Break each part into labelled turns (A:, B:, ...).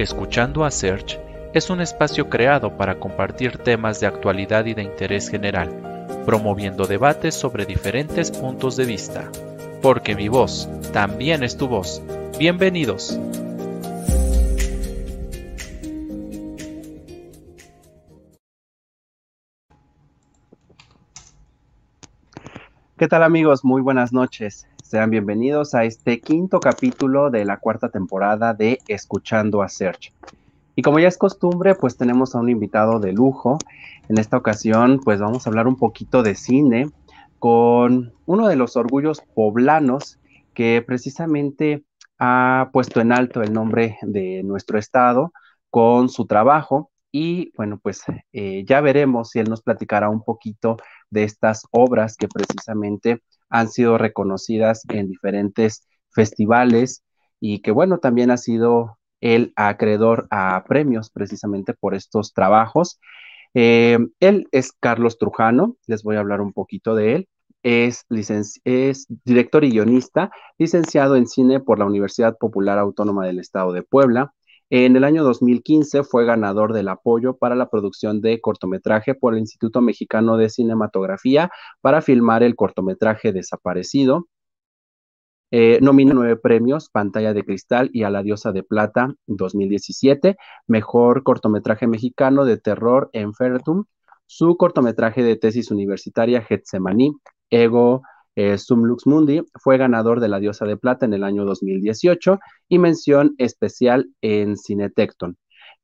A: Escuchando a Search es un espacio creado para compartir temas de actualidad y de interés general, promoviendo debates sobre diferentes puntos de vista. Porque mi voz también es tu voz. Bienvenidos.
B: ¿Qué tal amigos? Muy buenas noches. Sean bienvenidos a este quinto capítulo de la cuarta temporada de Escuchando a Search. Y como ya es costumbre, pues tenemos a un invitado de lujo. En esta ocasión, pues vamos a hablar un poquito de cine con uno de los orgullos poblanos que precisamente ha puesto en alto el nombre de nuestro estado con su trabajo. Y bueno, pues eh, ya veremos si él nos platicará un poquito de estas obras que precisamente han sido reconocidas en diferentes festivales y que bueno, también ha sido el acreedor a premios precisamente por estos trabajos. Eh, él es Carlos Trujano, les voy a hablar un poquito de él. Es, es director y guionista, licenciado en cine por la Universidad Popular Autónoma del Estado de Puebla. En el año 2015 fue ganador del apoyo para la producción de cortometraje por el Instituto Mexicano de Cinematografía para filmar el cortometraje Desaparecido. Eh, nomina nueve premios, Pantalla de Cristal y A la Diosa de Plata 2017, Mejor Cortometraje Mexicano de Terror en Fertum, su cortometraje de tesis universitaria Getsemaní, Ego eh, Sum Lux Mundi, fue ganador de la Diosa de Plata en el año 2018 y mención especial en Cinetecton.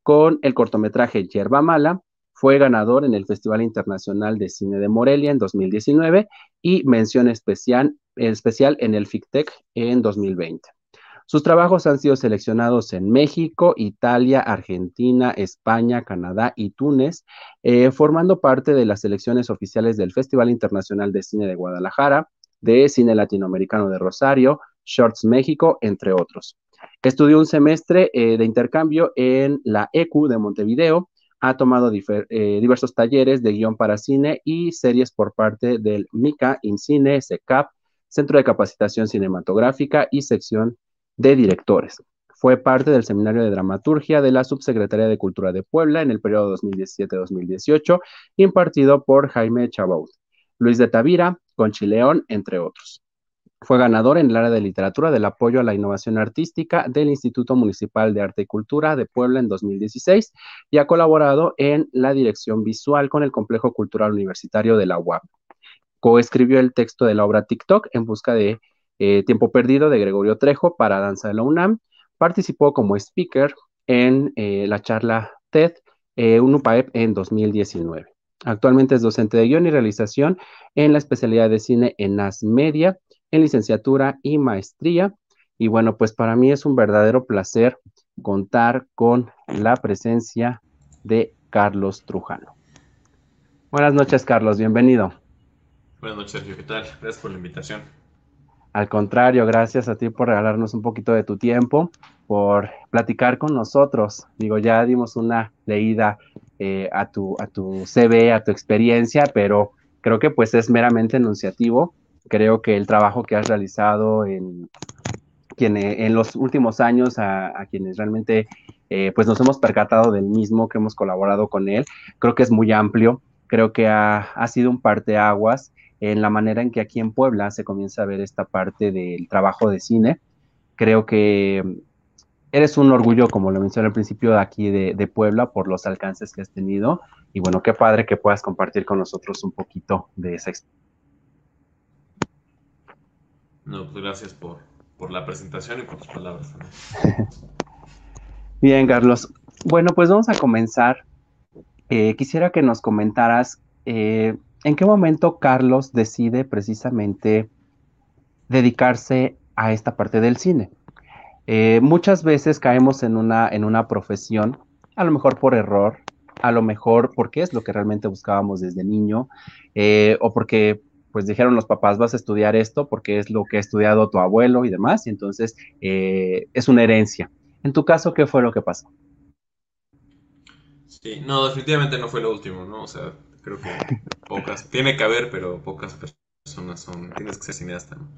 B: Con el cortometraje Yerba Mala, fue ganador en el Festival Internacional de Cine de Morelia en 2019 y mención especial, especial en el FICTEC en 2020. Sus trabajos han sido seleccionados en México, Italia, Argentina, España, Canadá y Túnez, eh, formando parte de las selecciones oficiales del Festival Internacional de Cine de Guadalajara, de Cine Latinoamericano de Rosario, Shorts México, entre otros. Estudió un semestre eh, de intercambio en la ECU de Montevideo, ha tomado eh, diversos talleres de guion para cine y series por parte del MICA, INCINE, SECAP, Centro de Capacitación Cinematográfica y sección de directores. Fue parte del Seminario de Dramaturgia de la Subsecretaría de Cultura de Puebla en el periodo 2017-2018, impartido por Jaime Chabaud, Luis de Tavira, Conchileón, entre otros. Fue ganador en el área de literatura del apoyo a la innovación artística del Instituto Municipal de Arte y Cultura de Puebla en 2016 y ha colaborado en la dirección visual con el Complejo Cultural Universitario de la UAP. Coescribió el texto de la obra TikTok en busca de eh, Tiempo Perdido de Gregorio Trejo para Danza de la UNAM. Participó como speaker en eh, la charla TED eh, UNUPAEP en 2019. Actualmente es docente de guion y realización en la especialidad de cine en AS Media en licenciatura y maestría. Y bueno, pues para mí es un verdadero placer contar con la presencia de Carlos Trujano. Buenas noches, Carlos, bienvenido.
C: Buenas noches, Sergio, ¿qué tal? Gracias por la invitación.
B: Al contrario, gracias a ti por regalarnos un poquito de tu tiempo, por platicar con nosotros. Digo, ya dimos una leída eh, a, tu, a tu CV, a tu experiencia, pero creo que pues es meramente enunciativo Creo que el trabajo que has realizado en, en los últimos años, a, quienes realmente eh, pues nos hemos percatado del mismo, que hemos colaborado con él, creo que es muy amplio, creo que ha, ha sido un parteaguas en la manera en que aquí en Puebla se comienza a ver esta parte del trabajo de cine. Creo que eres un orgullo, como lo mencioné al principio, de aquí de, de, Puebla por los alcances que has tenido. Y bueno, qué padre que puedas compartir con nosotros un poquito de esa experiencia.
C: No, pues gracias por, la presentación y por tus palabras
B: Bien, Carlos. Bueno, pues vamos a comenzar. Eh, quisiera que nos comentaras eh, en qué momento Carlos decide precisamente dedicarse a esta parte del cine. Eh, muchas veces caemos en una, en una profesión, a lo mejor por error, a lo mejor porque es lo que realmente buscábamos desde niño, o porque pues dijeron los papás, vas a estudiar esto porque es lo que ha estudiado tu abuelo y demás, y entonces eh, es una herencia. En tu caso, ¿qué fue lo que pasó?
C: Sí, no, definitivamente no fue lo último, ¿no? O sea, creo que pocas, tiene que haber, pero pocas personas son, tienes que ser cineasta, ¿no?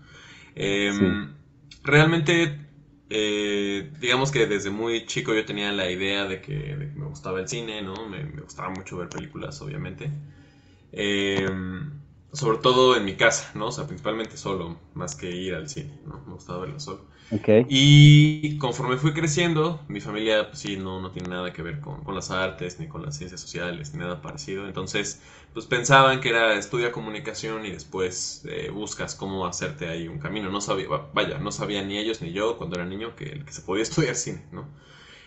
C: Em, realmente eh, digamos que desde muy chico yo tenía la idea de que, me gustaba el cine, ¿no? Me, gustaba mucho ver películas, obviamente. Eh, sobre todo en mi casa, ¿no? O sea, principalmente solo, más que ir al cine, ¿no? Me gustaba verlo solo. Y conforme fui creciendo, mi familia, pues sí, no, no tiene nada que ver con, con, las artes, ni con las ciencias sociales, ni nada parecido. Entonces, pues pensaban que era estudia comunicación y después eh, buscas cómo hacerte ahí un camino. No sabía, vaya, no sabían ni ellos ni yo cuando era niño que, que se podía estudiar cine, ¿no?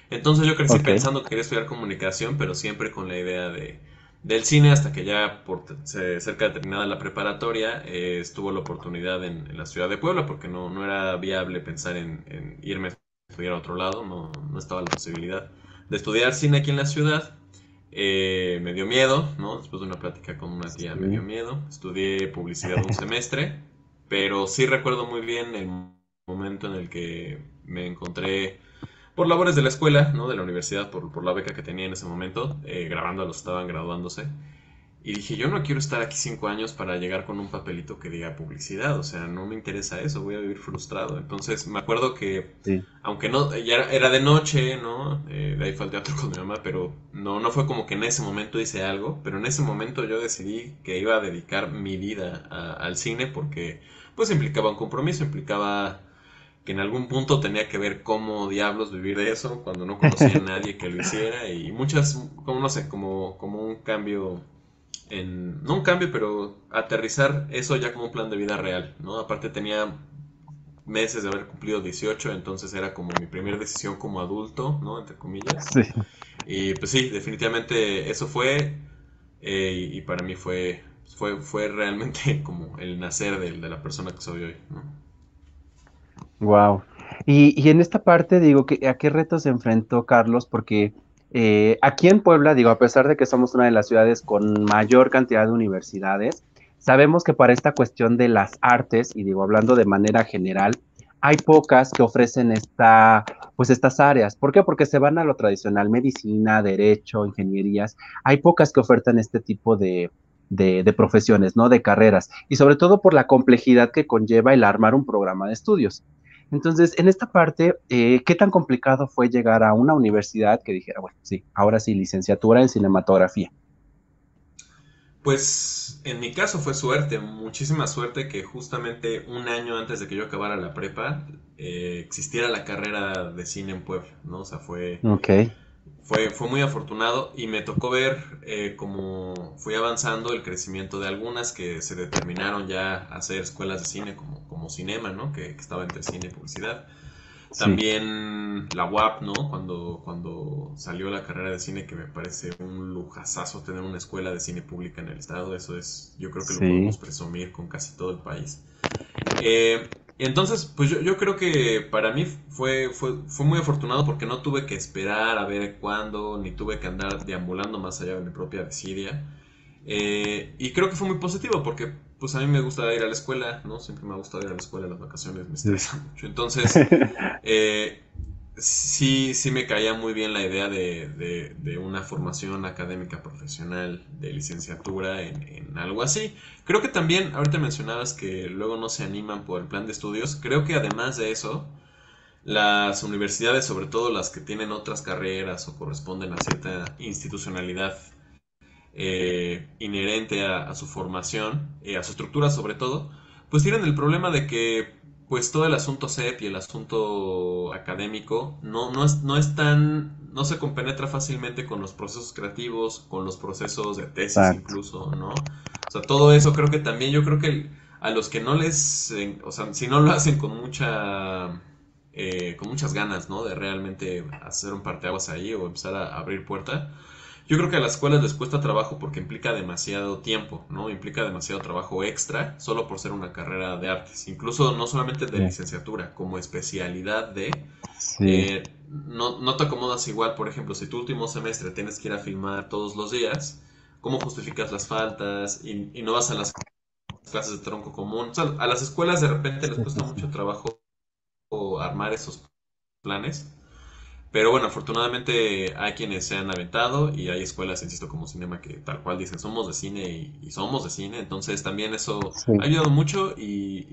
C: Entonces yo crecí pensando que quería estudiar comunicación, pero siempre con la idea de del cine hasta que ya por cerca de terminada la preparatoria eh, estuvo la oportunidad en, la ciudad de Puebla porque no, no era viable pensar en, irme a estudiar a otro lado, no, no, estaba la posibilidad de estudiar cine aquí en la ciudad. Eh, me dio miedo, ¿no? Después de una plática con una tía me dio miedo. Estudié publicidad un semestre, pero sí recuerdo muy bien el momento en el que me encontré por labores de la escuela, ¿no? De la universidad, por, por la beca que tenía en ese momento, eh, grabando a los estaban graduándose. Y dije, yo no quiero estar aquí cinco años para llegar con un papelito que diga publicidad, o sea, no me interesa eso, voy a vivir frustrado. Entonces me acuerdo que, aunque no, ya era, de noche, ¿no? Eh, de ahí fue al teatro con mi mamá, pero no, no fue como que en ese momento hice algo, pero en ese momento yo decidí que iba a dedicar mi vida al cine porque pues implicaba un compromiso, implicaba que en algún punto tenía que ver cómo diablos vivir de eso cuando no conocía a nadie que lo hiciera y muchas, como no sé, como, como un cambio en, no un cambio, pero aterrizar eso ya como un plan de vida real, ¿no? Aparte tenía meses de haber cumplido 18, entonces era como mi primera decisión como adulto, ¿no? Entre comillas. Sí. Y pues sí, definitivamente eso fue eh, y, para mí fue, fue, fue realmente como el nacer de, de la persona que soy hoy, ¿no?
B: Wow. Y, en esta parte digo, que, ¿a qué retos se enfrentó Carlos? Porque eh, aquí en Puebla, digo, a pesar de que somos una de las ciudades con mayor cantidad de universidades, sabemos que para esta cuestión de las artes, y digo, hablando de manera general, hay pocas que ofrecen esta, pues estas áreas. ¿Por qué? Porque se van a lo tradicional, medicina, derecho, ingenierías. Hay pocas que ofertan este tipo de, de, profesiones, ¿no? De carreras. Y sobre todo por la complejidad que conlleva el armar un programa de estudios. Entonces, en esta parte, eh, ¿qué tan complicado fue llegar a una universidad que dijera, bueno, sí, ahora sí, licenciatura en cinematografía?
C: Pues en mi caso fue suerte, muchísima suerte que justamente un año antes de que yo acabara la prepa eh, existiera la carrera de cine en Puebla, ¿no? O sea, fue...
B: Okay
C: fue, fue muy afortunado y me tocó ver eh, cómo fui avanzando el crecimiento de algunas que se determinaron ya a hacer escuelas de cine como, como Cinema, ¿no? Que, estaba entre cine y publicidad. También la UAP, ¿no? Cuando, cuando salió la carrera de cine, que me parece un lujazazo tener una escuela de cine pública en el estado. Eso es, yo creo que lo podemos presumir con casi todo el país. Eh, entonces, pues yo, creo que para mí fue, fue, fue muy afortunado porque no tuve que esperar a ver cuándo, ni tuve que andar deambulando más allá de mi propia desidia. Eh, y creo que fue muy positivo porque pues a mí me gusta ir a la escuela, ¿no? Siempre me ha gustado ir a la escuela, las vacaciones me estresan mucho. Entonces, eh, sí, sí me caía muy bien la idea de, de, una formación académica profesional de licenciatura en, algo así. Creo que también, ahorita mencionabas que luego no se animan por el plan de estudios, creo que además de eso, las universidades, sobre todo las que tienen otras carreras o corresponden a cierta institucionalidad eh, inherente a, su formación, eh, a su estructura sobre todo, pues tienen el problema de que pues todo el asunto CEP y el asunto académico no, no, es, no es tan, no se compenetra fácilmente con los procesos creativos, con los procesos de tesis incluso, ¿no? O sea, todo eso creo que también, yo creo que a los que no les, o sea, si no lo hacen con mucha, eh, con muchas ganas, ¿no? De realmente hacer un parteaguas ahí o empezar a abrir puerta, yo creo que a las escuelas les cuesta trabajo porque implica demasiado tiempo, ¿no? Implica demasiado trabajo extra solo por ser una carrera de artes. Incluso no solamente de licenciatura, como especialidad de... Eh, no, no te acomodas igual, por ejemplo, si tu último semestre tienes que ir a filmar todos los días, ¿cómo justificas las faltas? Y, y no vas a las clases de tronco común. O sea, a las escuelas de repente les cuesta mucho trabajo armar esos planes. Pero bueno, afortunadamente hay quienes se han aventado y hay escuelas, insisto, como Cinema que tal cual dicen, somos de cine y, somos de cine. Entonces también eso ha ayudado mucho y,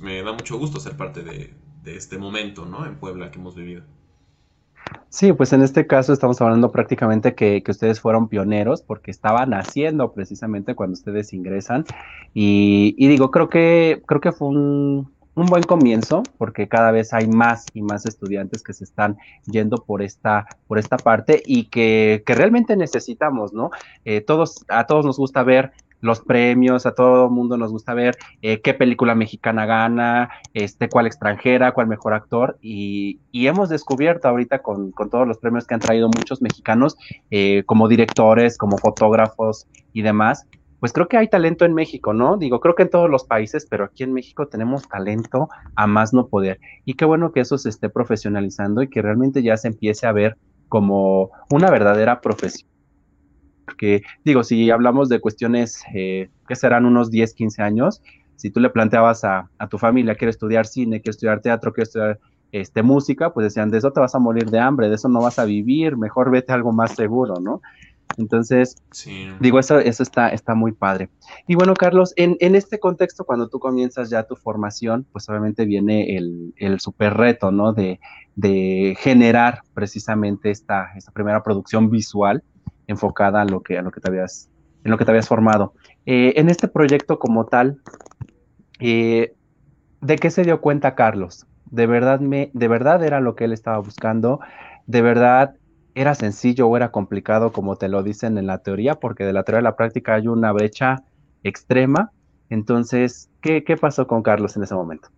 C: me, da mucho gusto ser parte de, de este momento, ¿no? En Puebla que hemos vivido.
B: Sí, pues en este caso estamos hablando prácticamente que, que, ustedes fueron pioneros porque estaban haciendo precisamente cuando ustedes ingresan y, y digo, creo que, creo que fue un, un, buen comienzo porque cada vez hay más y más estudiantes que se están yendo por esta, por esta parte y que, que realmente necesitamos, ¿no? Eh, todos, a todos nos gusta ver los premios, a todo el mundo nos gusta ver eh, qué película mexicana gana, este, cuál extranjera, cuál mejor actor, y, y hemos descubierto ahorita con, con, todos los premios que han traído muchos mexicanos, eh, como directores, como fotógrafos y demás, pues creo que hay talento en México, ¿no? Digo, creo que en todos los países, pero aquí en México tenemos talento a más no poder. Y qué bueno que eso se esté profesionalizando y que realmente ya se empiece a ver como una verdadera profesión porque digo, si hablamos de cuestiones eh, que serán unos 10, 15 años, si tú le planteabas a, a, tu familia, quiero estudiar cine, quiero estudiar teatro, quiero estudiar este, música, pues decían, de eso te vas a morir de hambre, de eso no vas a vivir, mejor vete a algo más seguro, ¿no? Entonces, sí. digo, eso, eso está, está muy padre. Y bueno, Carlos, en, en, este contexto, cuando tú comienzas ya tu formación, pues obviamente viene el, el super reto, ¿no? De, de generar precisamente esta, esta primera producción visual enfocada a lo que, a lo que te habías, en lo que te habías formado. Eh, en este proyecto como tal, eh, ¿de qué se dio cuenta Carlos? ¿De verdad, me, ¿De verdad era lo que él estaba buscando? ¿De verdad era sencillo o era complicado como te lo dicen en la teoría? Porque de la teoría a la práctica hay una brecha extrema. Entonces, ¿qué, qué pasó con Carlos en ese momento?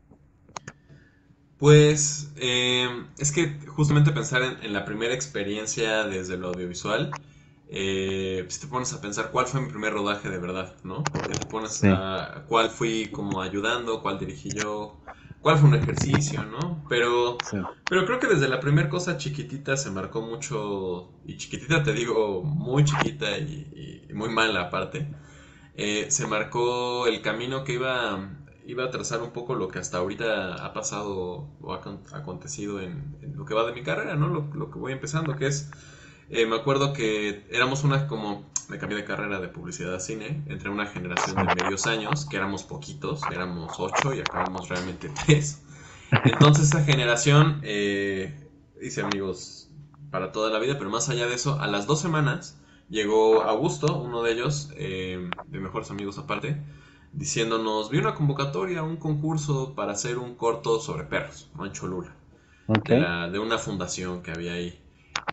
C: Pues eh, es que justamente pensar en, en, la primera experiencia desde lo audiovisual, eh, si te pones a pensar cuál fue mi primer rodaje de verdad, ¿no? Porque te pones sí. a cuál fui como ayudando, cuál dirigí yo, cuál fue un ejercicio, ¿no? Pero, sí. pero creo que desde la primera cosa chiquitita se marcó mucho, y chiquitita te digo, muy chiquita y, y muy mala aparte, eh, se marcó el camino que iba, iba a trazar un poco lo que hasta ahorita ha pasado o ha acontecido en, en lo que va de mi carrera, ¿no? Lo, lo que voy empezando, que es eh, me acuerdo que éramos una como, me cambié de carrera de publicidad a cine, entre una generación de medios años, que éramos poquitos, éramos ocho y acabamos realmente tres. Entonces esa generación eh, hice amigos para toda la vida, pero más allá de eso, a las dos semanas llegó Augusto, uno de ellos, eh, de mejores amigos aparte, diciéndonos, vi una convocatoria, un concurso para hacer un corto sobre perros, ¿no? en Cholula, okay. de, la, de una fundación que había ahí.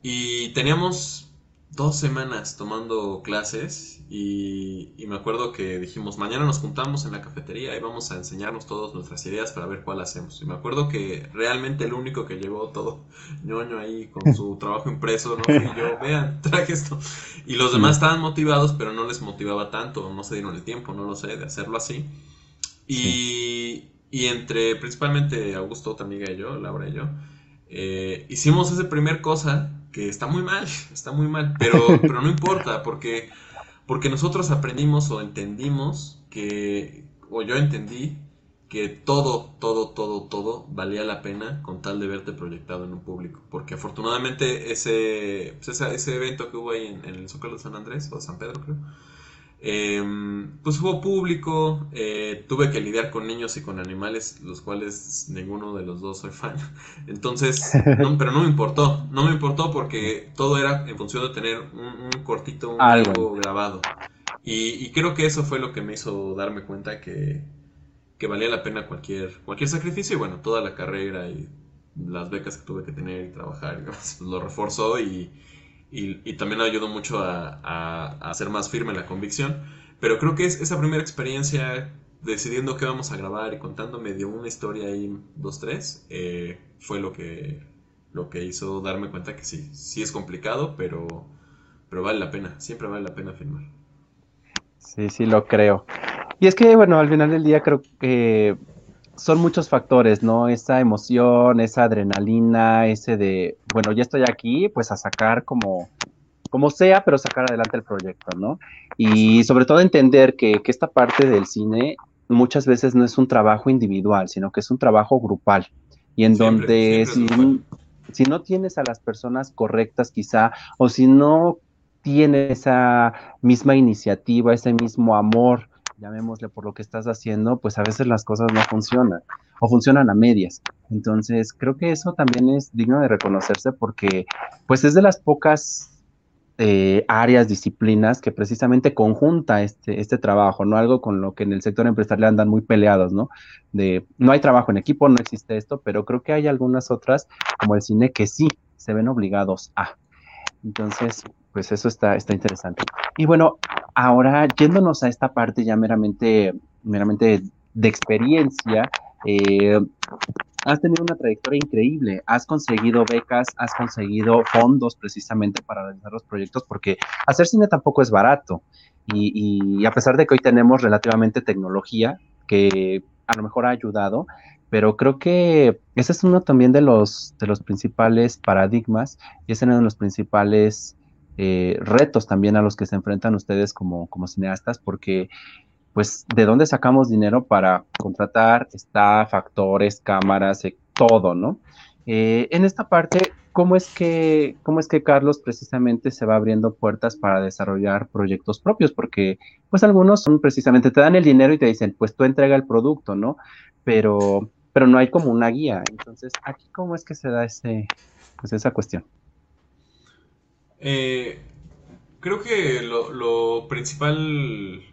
C: Y teníamos dos semanas tomando clases y, y, me acuerdo que dijimos, mañana nos juntamos en la cafetería y vamos a enseñarnos todas nuestras ideas para ver cuál hacemos. Y me acuerdo que realmente el único que llevó todo ñoño ahí con su trabajo impreso, ¿no? Y yo, vean, traje esto. Y los demás estaban motivados, pero no les motivaba tanto, no se dieron el tiempo, no lo sé, de hacerlo así. Y, y entre principalmente Augusto, otra amiga y yo, Laura y yo, eh, hicimos esa primer cosa que está muy mal, está muy mal, pero, pero no importa, porque, porque nosotros aprendimos o entendimos que, o yo entendí que todo, todo, todo, todo valía la pena con tal de verte proyectado en un público. Porque afortunadamente ese, pues ese, ese evento que hubo ahí en, en el Zócalo de San Andrés, o San Pedro creo, eh, pues hubo público, eh, tuve que lidiar con niños y con animales, los cuales ninguno de los dos soy fan. Entonces, no, pero no me importó, no me importó porque todo era en función de tener un, un cortito, un algo. grabado. Y, y, creo que eso fue lo que me hizo darme cuenta que, que valía la pena cualquier, cualquier sacrificio y bueno, toda la carrera y las becas que tuve que tener y trabajar, pues lo reforzó y, y, y también ayudó mucho a, ser más firme la convicción. Pero creo que es esa primera experiencia decidiendo qué vamos a grabar y contándome de una historia ahí, dos, tres, eh, fue lo que, lo que hizo darme cuenta que sí, sí es complicado, pero, pero vale la pena, siempre vale la pena filmar.
B: Sí, sí, lo creo. Y es que, bueno, al final del día creo que son muchos factores, ¿no? Esa emoción, esa adrenalina, ese de, bueno, ya estoy aquí, pues a sacar como, como sea, pero sacar adelante el proyecto, ¿no? Y sobre todo entender que, que esta parte del cine muchas veces no es un trabajo individual, sino que es un trabajo grupal. Y en siempre, donde siempre si, si no tienes a las personas correctas quizá, o si no tienes esa misma iniciativa, ese mismo amor, llamémosle por lo que estás haciendo, pues a veces las cosas no funcionan. o funcionan a medias. Entonces, creo que eso también es digno de reconocerse porque, pues, es de las pocas eh, áreas, disciplinas que precisamente conjunta este, este trabajo, ¿no? Algo con lo que en el sector empresarial andan muy peleados, ¿no? De no hay trabajo en equipo, no existe esto, pero creo que hay algunas otras, como el cine, que sí se ven obligados a. Entonces, pues eso está, está interesante. Y bueno, ahora yéndonos a esta parte ya meramente, meramente de experiencia, eh, has tenido una trayectoria increíble, has conseguido becas, has conseguido fondos precisamente para realizar los proyectos, porque hacer cine tampoco es barato. Y, a pesar de que hoy tenemos relativamente tecnología, que a lo mejor ha ayudado, pero creo que ese es uno también de los, de los principales paradigmas y es uno de los principales eh, retos también a los que se enfrentan ustedes como, cineastas, porque pues de dónde sacamos dinero para contratar staff, factores, cámaras, eh, todo, ¿no? Eh, en esta parte, ¿cómo es, que, ¿cómo es que Carlos precisamente se va abriendo puertas para desarrollar proyectos propios? Porque pues algunos son precisamente, te dan el dinero y te dicen, pues tú entrega el producto, ¿no? Pero, pero no hay como una guía. Entonces, aquí cómo es que se da ese, pues esa cuestión.
C: Eh, creo que lo, lo principal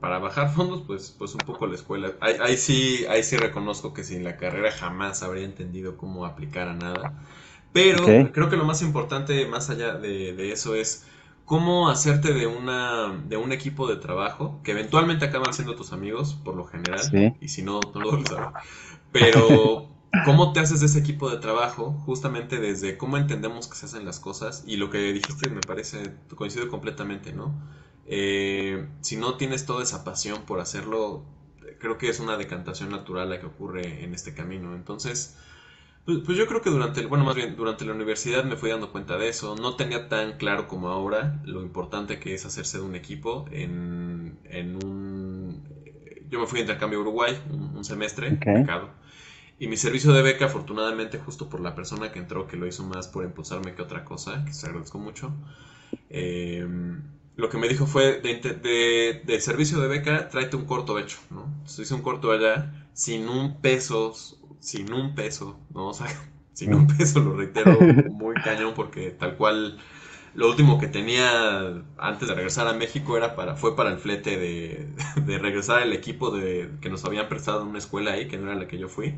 C: para bajar fondos, pues, pues un poco la escuela. Ahí, sí, ahí sí reconozco que sin la carrera jamás habría entendido cómo aplicar a nada. Pero creo que lo más importante, más allá de, eso, es cómo hacerte de una de un equipo de trabajo que eventualmente acaban siendo tus amigos, por lo general, y si no, no lo sabes. Pero cómo te haces de ese equipo de trabajo, justamente desde cómo entendemos que se hacen las cosas, y lo que dijiste me parece, coincido completamente, ¿no? Eh, si no tienes toda esa pasión por hacerlo, creo que es una decantación natural la que ocurre en este camino. Entonces, pues, pues, yo creo que durante, bueno, más bien durante la universidad me fui dando cuenta de eso. No tenía tan claro como ahora lo importante que es hacerse de un equipo en, en un... Yo me fui a intercambio a Uruguay un, semestre, Y mi servicio de beca, afortunadamente, justo por la persona que entró, que lo hizo más por impulsarme que otra cosa, que se agradezco mucho, eh, lo que me dijo fue, de, de, servicio de beca, tráete un corto hecho, ¿no? Entonces hice un corto allá, sin un peso, sin un peso, ¿no? O sea, sin un peso, lo reitero, muy cañón, porque tal cual, lo último que tenía antes de regresar a México era para, fue para el flete de, de regresar al equipo de, que nos habían prestado en una escuela ahí, que no era la que yo fui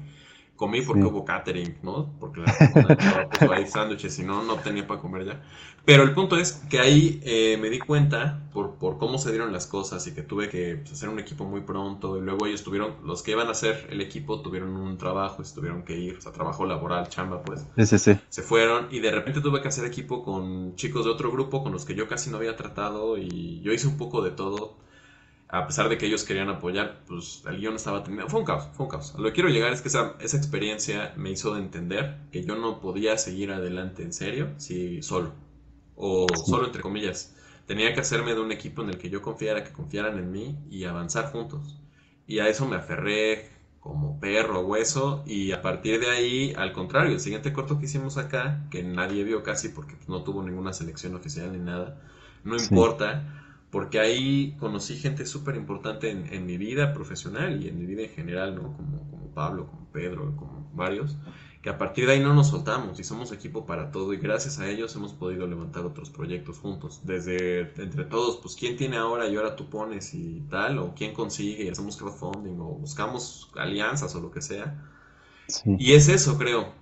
C: comí porque hubo catering, ¿no? Porque la puso ahí sándwiches y no, no tenía para comer ya. Pero el punto es que ahí eh, me di cuenta por, por cómo se dieron las cosas y que tuve que pues, hacer un equipo muy pronto y luego ellos tuvieron, los que iban a hacer el equipo tuvieron un trabajo y se tuvieron que ir, o sea, trabajo laboral, chamba, pues.
B: Sí, sí, sí.
C: Se fueron y de repente tuve que hacer equipo con chicos de otro grupo con los que yo casi no había tratado y yo hice un poco de todo a pesar de que ellos querían apoyar, pues el guion estaba teniendo... Fue un caos, fue un caos. Lo que quiero llegar es que esa, esa experiencia me hizo entender que yo no podía seguir adelante en serio si solo. O solo entre comillas. Tenía que hacerme de un equipo en el que yo confiara, que confiaran en mí y avanzar juntos. Y a eso me aferré como perro a hueso y a partir de ahí, al contrario, el siguiente corto que hicimos acá, que nadie vio casi porque no tuvo ninguna selección oficial ni nada, no importa porque ahí conocí gente súper importante en, mi vida profesional y en mi vida en general, ¿no? Como, como Pablo, como Pedro, como varios, que a partir de ahí no nos soltamos y somos equipo para todo y gracias a ellos hemos podido levantar otros proyectos juntos. Desde entre todos, pues quién tiene ahora y ahora tú pones y tal, o quién consigue y hacemos crowdfunding o buscamos alianzas o lo que sea. Y es eso, creo.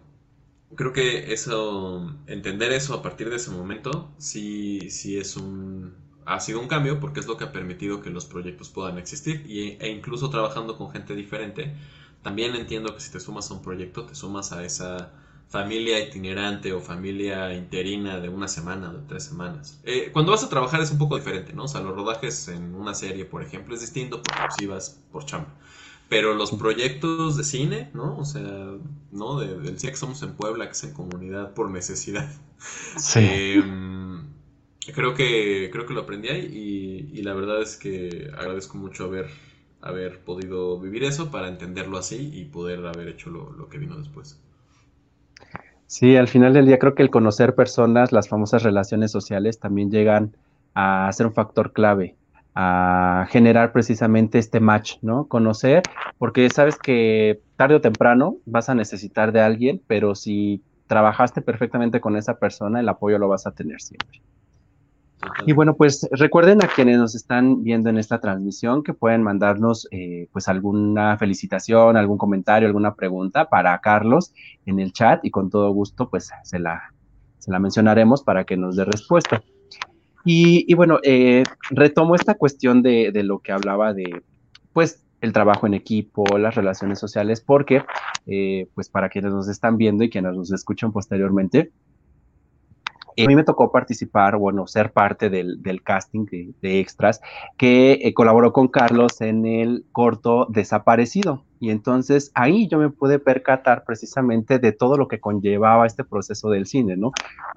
C: Creo que eso, entender eso a partir de ese momento, sí, sí es un, ha sido un cambio porque es lo que ha permitido que los proyectos puedan existir y, e incluso trabajando con gente diferente, también entiendo que si te sumas a un proyecto, te sumas a esa familia itinerante o familia interina de una semana, de tres semanas. Eh, cuando vas a trabajar es un poco diferente, ¿no? O sea, los rodajes en una serie, por ejemplo, es distinto porque si vas por chamba. Pero los proyectos de cine, ¿no? O sea, ¿no? del cine que somos en Puebla, que es en comunidad por necesidad. Sí. Em, creo que, creo que lo aprendí ahí y, la verdad es que agradezco mucho haber, haber podido vivir eso para entenderlo así y poder haber hecho lo, que vino después.
B: Sí, al final del día creo que el conocer personas, las famosas relaciones sociales, también llegan a ser un factor clave a generar precisamente este match, ¿no? Conocer, porque sabes que tarde o temprano vas a necesitar de alguien, pero si trabajaste perfectamente con esa persona, el apoyo lo vas a tener siempre. Y bueno, pues recuerden a quienes nos están viendo en esta transmisión que pueden mandarnos eh, pues alguna felicitación, algún comentario, alguna pregunta para Carlos en el chat y con todo gusto pues se la, se la mencionaremos para que nos dé respuesta. Y, bueno, eh, retomo esta cuestión de, de, lo que hablaba de pues el trabajo en equipo, las relaciones sociales, porque eh, pues para quienes nos están viendo y quienes nos escuchan posteriormente, a mí me tocó participar, bueno, ser parte del, casting de, extras que eh, colaboró con Carlos en el corto Desaparecido. Y entonces ahí yo me pude percatar precisamente de todo lo que conllevaba este proceso del cine, ¿no?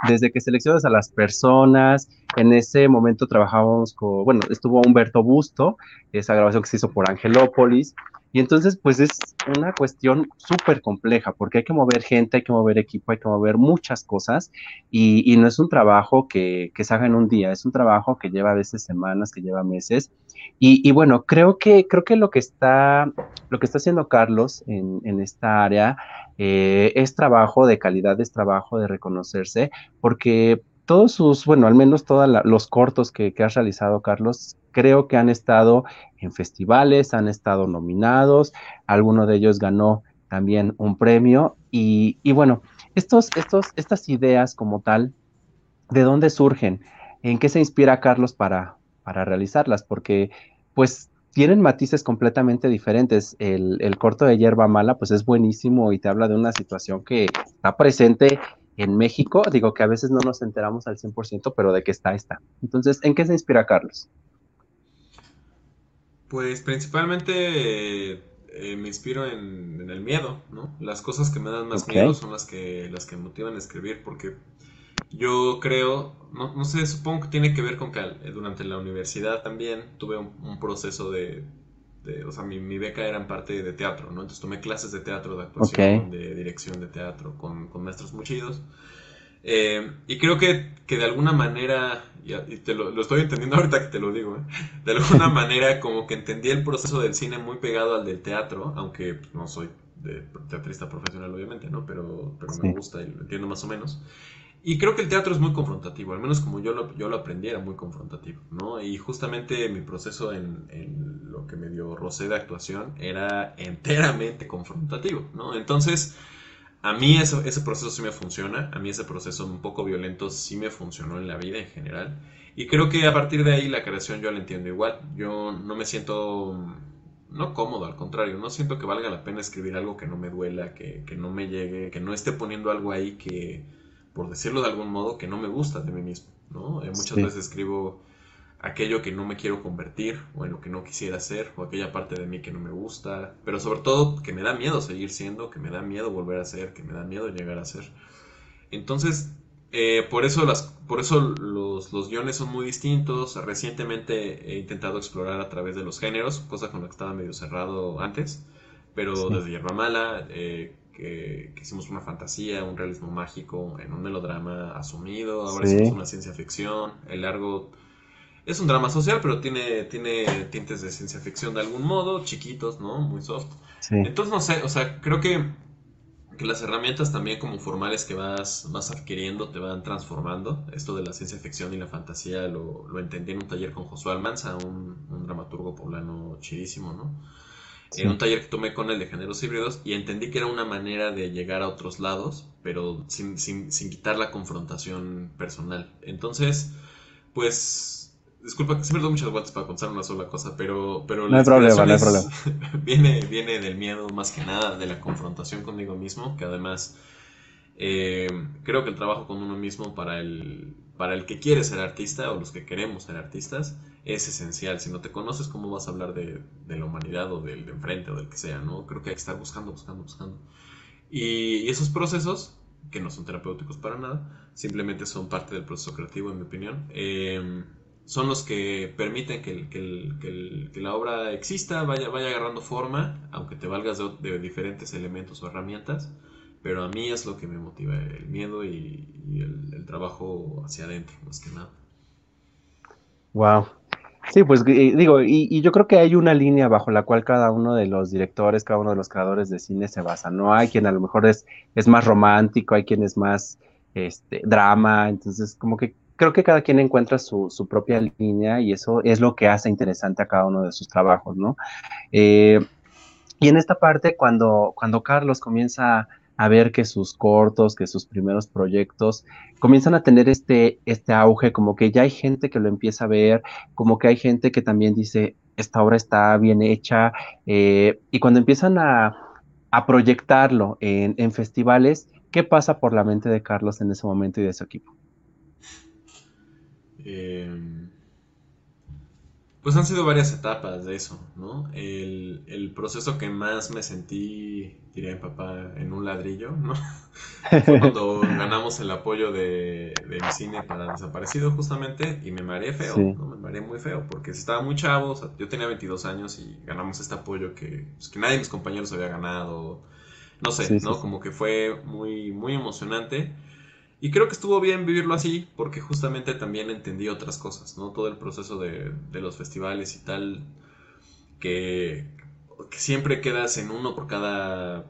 B: Desde que seleccionas a las personas, en ese momento trabajábamos con, bueno, estuvo Humberto Busto, esa grabación que se hizo por Angelópolis, y entonces, pues es una cuestión súper compleja, porque hay que mover gente, hay que mover equipo, hay que mover muchas cosas, y, no es un trabajo que, se haga en un día, es un trabajo que lleva a veces semanas, que lleva meses. Y, bueno, creo que, creo que lo que está, lo que está haciendo Carlos en, esta área eh, es trabajo de calidad, es trabajo de reconocerse, porque todos sus, bueno, al menos todos los cortos que, que, has realizado, Carlos, creo que han estado en festivales, han estado nominados, alguno de ellos ganó también un premio y, y bueno, estos, estos, estas ideas como tal, ¿de dónde surgen? ¿En qué se inspira Carlos para, para realizarlas? Porque pues tienen matices completamente diferentes. El, el, corto de Hierba Mala, pues es buenísimo y te habla de una situación que está presente en México. Digo que a veces no nos enteramos al 100%, pero de que está, está. Entonces, ¿en qué se inspira Carlos?
C: Pues principalmente eh, me inspiro en, el miedo, ¿no? Las cosas que me dan más miedo son las que, las que me motivan a escribir, porque yo creo, no, no sé, supongo que tiene que ver con que durante la universidad también tuve un, proceso de, o sea, mi, beca era en parte de teatro, ¿no? Entonces tomé clases de teatro, de actuación, de dirección de teatro con, con maestros muy chidos. Eh, y creo que, que, de alguna manera, y te lo, estoy entendiendo ahorita que te lo digo, ¿eh? de alguna manera como que entendí el proceso del cine muy pegado al del teatro, aunque pues, no soy de teatrista profesional obviamente, ¿no? Pero, pero me gusta y lo entiendo más o menos. Y creo que el teatro es muy confrontativo, al menos como yo lo, yo lo aprendí era muy confrontativo, ¿no? Y justamente mi proceso en, en lo que me dio rocé de actuación era enteramente confrontativo, ¿no? Entonces a mí ese proceso sí me funciona, a mí ese proceso un poco violento sí me funcionó en la vida en general. Y creo que a partir de ahí la creación yo la entiendo igual. Yo no me siento, no cómodo, al contrario, no siento que valga la pena escribir algo que no me duela, que, que no me llegue, que no esté poniendo algo ahí que, por decirlo de algún modo, que no me gusta de mí mismo. ¿no? Eh, muchas veces escribo aquello que no me quiero convertir o en lo que no quisiera ser o aquella parte de mí que no me gusta, pero sobre todo que me da miedo seguir siendo, que me da miedo volver a ser, que me da miedo llegar a ser. Entonces, eh, por eso, las, por eso los, los, guiones son muy distintos. Recientemente he intentado explorar a través de los géneros, cosa con la que estaba medio cerrado antes, pero desde Yerba Mala, eh, que, hicimos una fantasía, un realismo mágico en un melodrama asumido, ahora hicimos una ciencia ficción, el largo es un drama social, pero tiene, tiene tintes de ciencia ficción de algún modo, chiquitos, ¿no? Muy soft. Entonces, no sé, o sea, creo que, que, las herramientas también como formales que vas, vas adquiriendo te van transformando. Esto de la ciencia ficción y la fantasía lo, lo entendí en un taller con Josué Almanza, un, un dramaturgo poblano chidísimo, ¿no? En un taller que tomé con él de géneros híbridos y entendí que era una manera de llegar a otros lados, pero sin, sin, sin quitar la confrontación personal. Entonces, pues Disculpa que siempre doy muchas vueltas para contar una sola cosa, pero, pero
B: no hay problema, no hay problema.
C: viene, viene del miedo más que nada, de la confrontación conmigo mismo, que además eh, creo que el trabajo con uno mismo para el, para el que quiere ser artista o los que queremos ser artistas es esencial. Si no te conoces, ¿cómo vas a hablar de, de la humanidad o del de enfrente o del que sea? ¿no? Creo que hay que estar buscando, buscando, buscando. Y, y esos procesos, que no son terapéuticos para nada, simplemente son parte del proceso creativo, en mi opinión. Eh, son los que permiten que, que, la obra exista, vaya, vaya agarrando forma, aunque te valgas de, diferentes elementos o herramientas, pero a mí es lo que me motiva, el miedo y, el, trabajo hacia adentro, más que nada.
B: Wow. Sí, pues digo, y, yo creo que hay una línea bajo la cual cada uno de los directores, cada uno de los creadores de cine se basa, ¿no? Hay quien a lo mejor es, es más romántico, hay quien es más este, drama, entonces como que creo que cada quien encuentra su, su, propia línea y eso es lo que hace interesante a cada uno de sus trabajos, ¿no? Eh, y en esta parte, cuando, cuando Carlos comienza a ver que sus cortos, que sus primeros proyectos comienzan a tener este, este auge, como que ya hay gente que lo empieza a ver, como que hay gente que también dice, esta obra está bien hecha, eh, y cuando empiezan a, proyectarlo en, en festivales, ¿qué pasa por la mente de Carlos en ese momento y de su equipo?
C: Eh, pues han sido varias etapas de eso, ¿no? El, proceso que más me sentí, diría mi papá, en un ladrillo, ¿no? Fue cuando ganamos el apoyo de, de, mi cine para desaparecido justamente y me mareé feo, ¿no? Me mareé muy feo porque estaba muy chavo, yo tenía 22 años y ganamos este apoyo que, pues, que nadie de mis compañeros había ganado, no sé, ¿no? Como que fue muy, muy emocionante. Y creo que estuvo bien vivirlo así, porque justamente también entendí otras cosas, ¿no? Todo el proceso de, los festivales y tal, que, siempre quedas en uno por cada,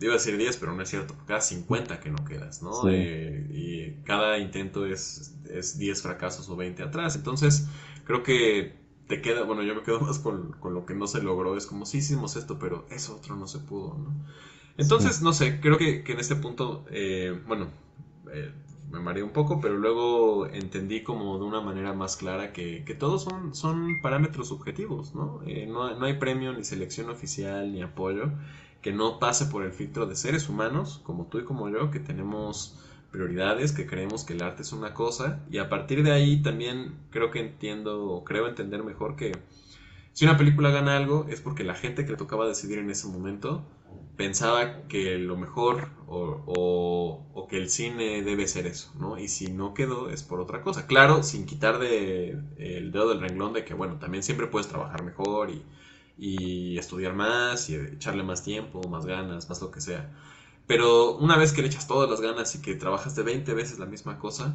C: iba a decir 10, pero no es cierto, por cada 50 que no quedas, ¿no? y cada intento es, es 10 fracasos o 20 atrás. Entonces, creo que te queda, bueno, yo me quedo más con, lo que no se logró, es como, sí hicimos esto, pero eso otro no se pudo, ¿no? Entonces, no sé, creo que, en este punto, eh, bueno, eh, me mareé un poco, pero luego entendí como de una manera más clara que, todos son, son parámetros subjetivos, ¿no? Eh, ¿no? ¿no? hay premio, ni selección oficial, ni apoyo que no pase por el filtro de seres humanos, como tú y como yo, que tenemos prioridades, que creemos que el arte es una cosa, y a partir de ahí también creo que entiendo, o creo entender mejor que si una película gana algo es porque la gente que le tocaba decidir en ese momento pensaba que lo mejor o, que el cine debe ser eso, ¿no? Y si no quedó es por otra cosa. Claro, sin quitar de, el dedo del renglón de que, bueno, también siempre puedes trabajar mejor y, y estudiar más y echarle más tiempo, más ganas, más lo que sea. Pero una vez que le echas todas las ganas y que trabajaste 20 veces la misma cosa,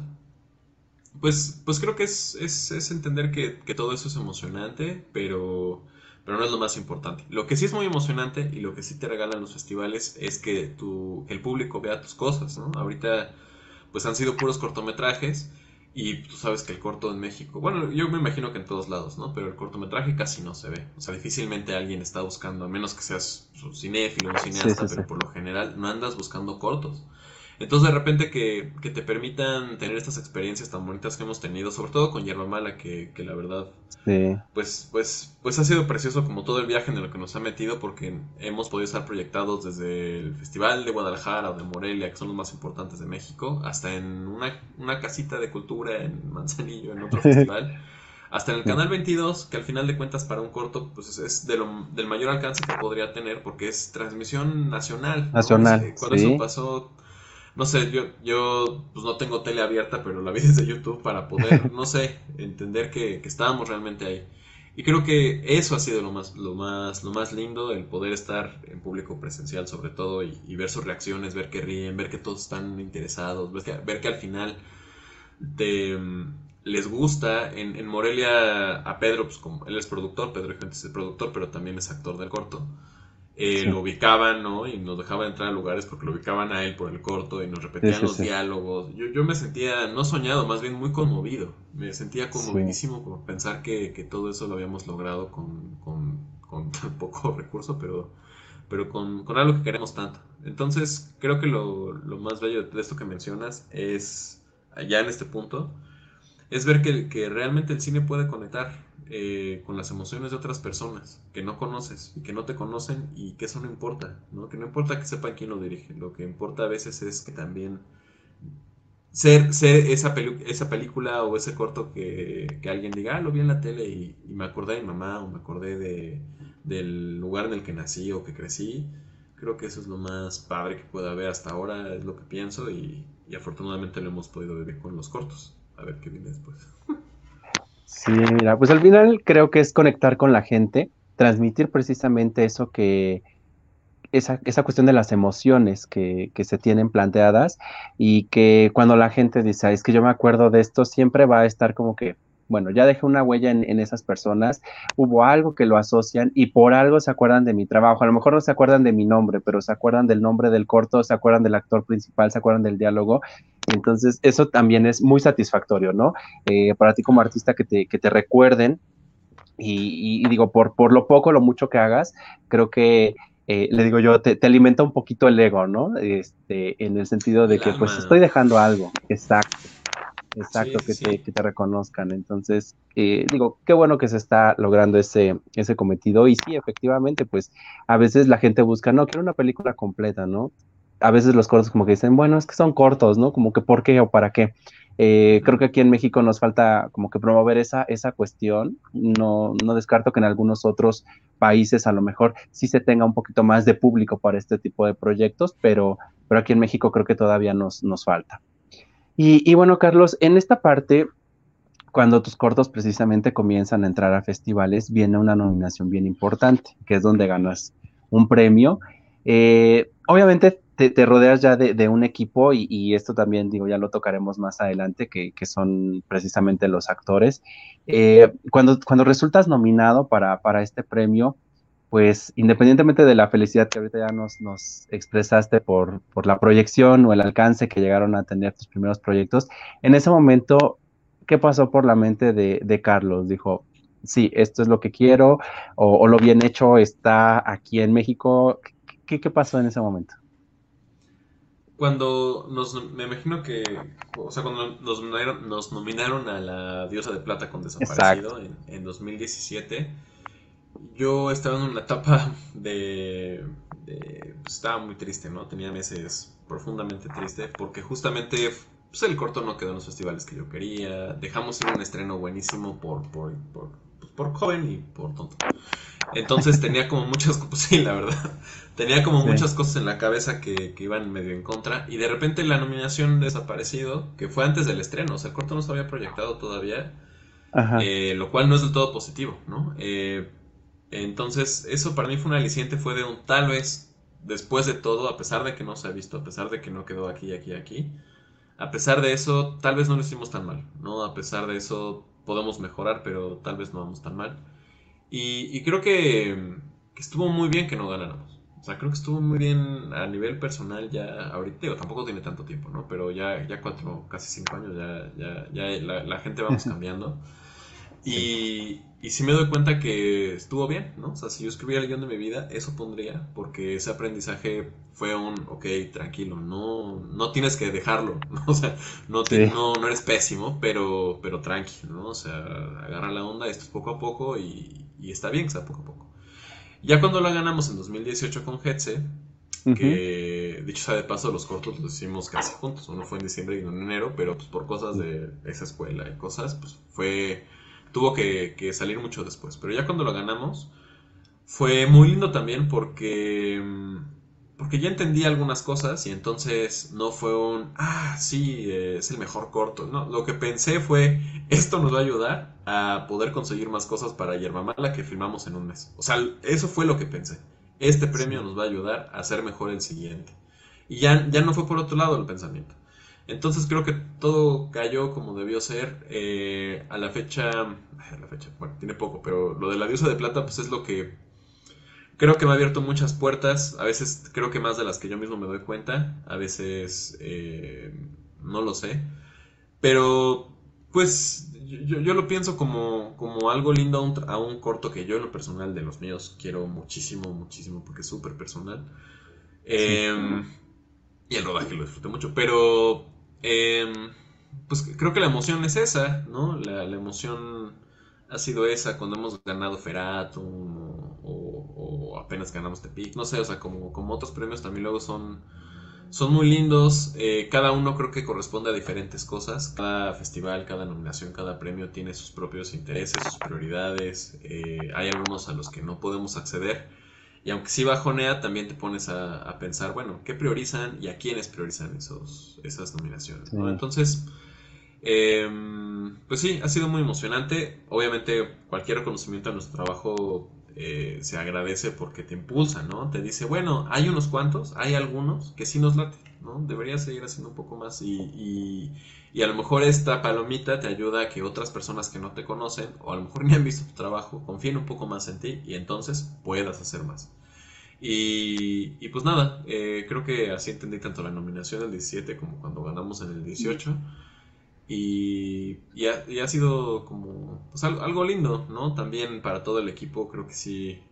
C: pues, pues creo que es, es, entender que, que todo eso es emocionante, pero pero no es lo más importante. Lo que sí es muy emocionante y lo que sí te regalan los festivales es que, tu, el público vea tus cosas, ¿no? Ahorita pues han sido puros cortometrajes y tú sabes que el corto en México, bueno, yo me imagino que en todos lados, ¿no? Pero el cortometraje casi no se ve. O sea, difícilmente alguien está buscando, a menos que seas un cinéfilo, un cineasta, pero por lo general no andas buscando cortos. Entonces de repente que, te permitan tener estas experiencias tan bonitas que hemos tenido, sobre todo con Yerba Mala, que, la verdad, pues, pues, pues ha sido precioso como todo el viaje en el que nos ha metido, porque hemos podido estar proyectados desde el Festival de Guadalajara o de Morelia, que son los más importantes de México, hasta en una, casita de cultura en Manzanillo, en otro festival. hasta en el canal 22, que al final de cuentas para un corto pues es, de lo, del mayor alcance que podría tener porque es transmisión nacional.
B: Nacional.
C: Cuando eso pasó no sé, yo, yo pues no tengo tele abierta, pero la vi desde YouTube para poder, no sé, entender que, estábamos realmente ahí. Y creo que eso ha sido lo más, lo más, lo más lindo, el poder estar en público presencial sobre todo y, ver sus reacciones, ver que ríen, ver que todos están interesados, ver que, que al final te, les gusta. En, en Morelia a Pedro, pues como él es productor, Pedro Fuentes es productor, pero también es actor del corto. Eh, lo ubicaban, ¿no? Y nos dejaban entrar a lugares porque lo ubicaban a él por el corto y nos repetían los diálogos. Yo, yo, me sentía, no soñado, más bien muy conmovido. Me sentía conmovidísimo por pensar que, que, todo eso lo habíamos logrado con, con, con tan poco recurso, pero, pero con, con, algo que queremos tanto. Entonces, creo que lo, lo, más bello de esto que mencionas es, allá en este punto, es ver que, que realmente el cine puede conectar eh, con las emociones de otras personas que no conoces y que no te conocen y que eso no importa, ¿no? Que no importa que sepan quién lo dirige, lo que importa a veces es que también ser, esa, película o ese corto que, alguien diga, ah, lo vi en la tele y, me acordé de mi mamá o me acordé de, del lugar en el que nací o que crecí. Creo que eso es lo más padre que pueda haber hasta ahora, es lo que pienso y, y afortunadamente lo hemos podido vivir con los cortos. A ver qué viene después.
B: Sí, mira, pues al final creo que es conectar con la gente, transmitir precisamente eso que, esa, esa cuestión de las emociones que, que, se tienen planteadas y que cuando la gente dice, es que yo me acuerdo de esto, siempre va a estar como que bueno, ya dejé una huella en, esas personas, hubo algo que lo asocian y por algo se acuerdan de mi trabajo. A lo mejor no se acuerdan de mi nombre, pero se acuerdan del nombre del corto, se acuerdan del actor principal, se acuerdan del diálogo. Entonces, eso también es muy satisfactorio, ¿no? Eh, para ti como artista que te, que te recuerden. Y, digo, por, por lo poco, lo mucho que hagas, creo que eh, le digo yo, te, te, alimenta un poquito el ego, ¿no? Este, en el sentido de que pues estoy dejando algo, exacto. Exacto, que, Te, que te reconozcan. Entonces, eh, digo, qué bueno que se está logrando ese, ese cometido. Y sí, efectivamente, pues a veces la gente busca, no, quiero una película completa, ¿no? A veces los cortos como que dicen, bueno, es que son cortos, ¿no? Como que por qué o para qué. Eh, creo que aquí en México nos falta como que promover esa, esa cuestión. No, no descarto que en algunos otros países a lo mejor sí se tenga un poquito más de público para este tipo de proyectos, pero, pero aquí en México creo que todavía nos, nos falta. Y, bueno, Carlos, en esta parte, cuando tus cortos precisamente comienzan a entrar a festivales, viene una nominación bien importante, que es donde ganas un premio. Eh, obviamente te, rodeas ya de, un equipo y, esto también, digo, ya lo tocaremos más adelante, que, son precisamente los actores. Eh, cuando, cuando resultas nominado para, para este premio, pues independientemente de la felicidad que ahorita ya nos, nos expresaste por, por, la proyección o el alcance que llegaron a tener tus primeros proyectos, en ese momento, ¿qué pasó por la mente de, Carlos? Dijo, sí, esto es lo que quiero, o, lo bien hecho está aquí en México. ¿Qué, qué pasó en ese momento?
C: Cuando nos, me imagino que, o sea, cuando nos nominaron, nos nominaron a la Diosa de Plata con Desaparecido en, en 2017, yo estaba en una etapa de... pues estaba muy triste, ¿no? Tenía meses profundamente triste porque justamente pues, el corto no quedó en los festivales que yo quería. Dejamos ir un estreno buenísimo por, por, por, pues, por joven y por tonto. Entonces tenía como muchas cosas, sí, la verdad. Tenía como muchas cosas en la cabeza que, que, iban medio en contra. Y de repente la nominación desaparecido, que fue antes del estreno, o sea, el corto no se había proyectado todavía. Eh, lo cual no es del todo positivo, ¿no? Eh, entonces, eso para mí fue un aliciente, fue de un tal vez, después de todo, a pesar de que no se ha visto, a pesar de que no quedó aquí, aquí, aquí, a pesar de eso, tal vez no lo hicimos tan mal, ¿no? A pesar de eso, podemos mejorar, pero tal vez no vamos tan mal. Y, creo que, estuvo muy bien que no ganáramos. O sea, creo que estuvo muy bien a nivel personal ya ahorita, digo, tampoco tiene tanto tiempo, ¿no? Pero ya, ya cuatro, casi cinco años, ya, ya, ya la, la gente vamos cambiando. Y, y sí me doy cuenta que estuvo bien, ¿no? O sea, si yo escribiera el guion de mi vida, eso pondría, porque ese aprendizaje fue un, ok, tranquilo, no, no tienes que dejarlo, ¿no? O sea, no, no, eres pésimo, pero, pero tranquilo, ¿no? O sea, agarra la onda, esto es poco a poco y, está bien que sea poco a poco. Ya cuando la ganamos en 2018 con Hetze, que dicho sea de paso, los cortos los hicimos casi juntos, uno fue en diciembre y uno en enero, pero pues por cosas de esa escuela y cosas, pues fue tuvo que, salir mucho después. Pero ya cuando lo ganamos, fue muy lindo también porque, porque ya entendí algunas cosas y entonces no fue un, ah, sí, es el mejor corto. No, lo que pensé fue, esto nos va a ayudar a poder conseguir más cosas para Yerba Mala que filmamos en un mes. O sea, eso fue lo que pensé. Este premio nos va a ayudar a hacer mejor el siguiente. Y ya, ya no fue por otro lado el pensamiento. Entonces creo que todo cayó como debió ser. Eh, a la fecha, a la fecha, bueno, tiene poco, pero lo de la diosa de plata pues es lo que creo que me ha abierto muchas puertas. A veces creo que más de las que yo mismo me doy cuenta. A veces eh, no lo sé. Pero pues yo, yo, lo pienso como, como algo lindo a un, a un, corto que yo en lo personal de los míos quiero muchísimo, muchísimo porque es súper personal. Em, y el rodaje lo disfruté mucho. Pero Em, pues creo que la emoción es esa, ¿no? La, emoción ha sido esa cuando hemos ganado Feratum apenas ganamos Tepic, no sé, o sea, como, como otros premios también luego son, son muy lindos, eh, cada uno creo que corresponde a diferentes cosas, cada festival, cada nominación, cada premio tiene sus propios intereses, sus prioridades, eh, hay algunos a los que no podemos acceder. Y aunque sí bajonea, también te pones a, pensar, bueno, ¿qué priorizan y a quiénes priorizan esos, esas nominaciones? Entonces, em, pues sí, ha sido muy emocionante. Obviamente, cualquier reconocimiento a nuestro trabajo eh, se agradece porque te impulsa, ¿no? Te dice, bueno, hay unos cuantos, hay algunos que sí nos late. ¿no? Deberías seguir haciendo un poco más y, y, a lo mejor esta palomita te ayuda a que otras personas que no te conocen o a lo mejor ni han visto tu trabajo confíen un poco más en ti y entonces puedas hacer más. Y, y pues nada, eh, creo que así entendí tanto la nominación del 17 como cuando ganamos en el 18. Y, y, ha, sido como pues algo, lindo, ¿no? También para todo el equipo, creo que sí.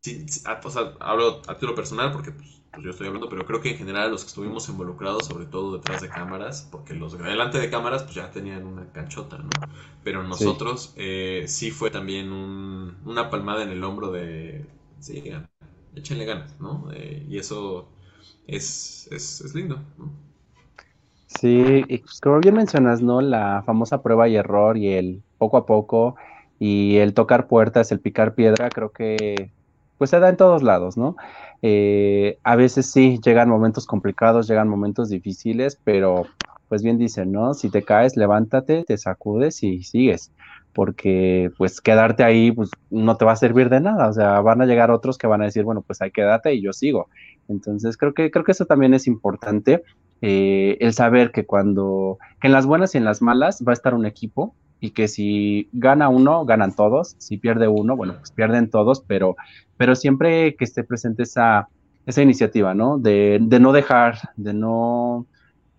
C: sí, sea, hablo a título personal porque pues, pues, yo estoy hablando, pero creo que en general los que estuvimos involucrados, sobre todo detrás de cámaras, porque los delante de cámaras pues ya tenían una canchota, ¿no? Pero nosotros sí, eh, sí fue también un, una palmada en el hombro de, sí, échenle ganas, ¿no? Eh, y eso es, es, es lindo, ¿no?
B: Sí, y como bien mencionas, ¿no? La famosa prueba y error y el poco a poco y el tocar puertas, el picar piedra, creo que pues se da en todos lados, ¿no? Eh, a veces sí, llegan momentos complicados, llegan momentos difíciles, pero pues bien dicen, ¿no? Si te caes, levántate, te sacudes y sigues, porque pues quedarte ahí pues no te va a servir de nada, o sea, van a llegar otros que van a decir, bueno, pues ahí quédate y yo sigo. Entonces creo que creo que eso también es importante eh, el saber que cuando, que en las buenas y en las malas va a estar un equipo y que si gana uno, ganan todos, si pierde uno, bueno, pues pierden todos, pero, pero siempre que esté presente esa, esa iniciativa, ¿no? De, de no dejar, de no,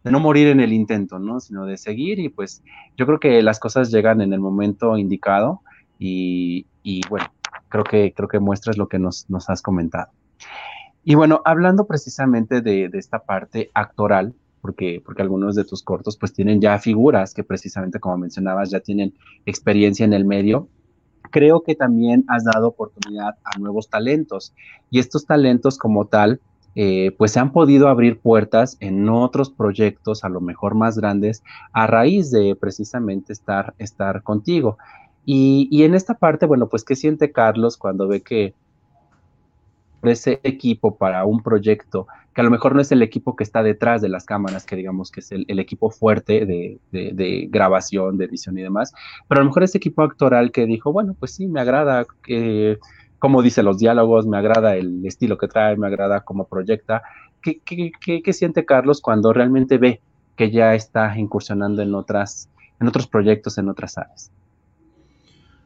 B: de no morir en el intento, ¿no? Sino de seguir y pues yo creo que las cosas llegan en el momento indicado y, y bueno, creo que, creo que muestras lo que nos, nos has comentado. Y bueno, hablando precisamente de, esta parte actoral, porque, porque algunos de tus cortos pues tienen ya figuras que precisamente como mencionabas ya tienen experiencia en el medio, creo que también has dado oportunidad a nuevos talentos y estos talentos como tal eh, pues se han podido abrir puertas en otros proyectos a lo mejor más grandes a raíz de precisamente estar, estar contigo. Y, y en esta parte, bueno, pues ¿qué siente Carlos cuando ve que ese equipo para un proyecto, que a lo mejor no es el equipo que está detrás de las cámaras, que digamos que es el, equipo fuerte de, grabación, de edición y demás, pero a lo mejor ese equipo actoral que dijo, bueno, pues sí, me agrada eh, cómo dice los diálogos, me agrada el estilo que trae, me agrada cómo proyecta. ¿Qué, qué, siente Carlos cuando realmente ve que ya está incursionando en, otras, en otros proyectos, en otras áreas?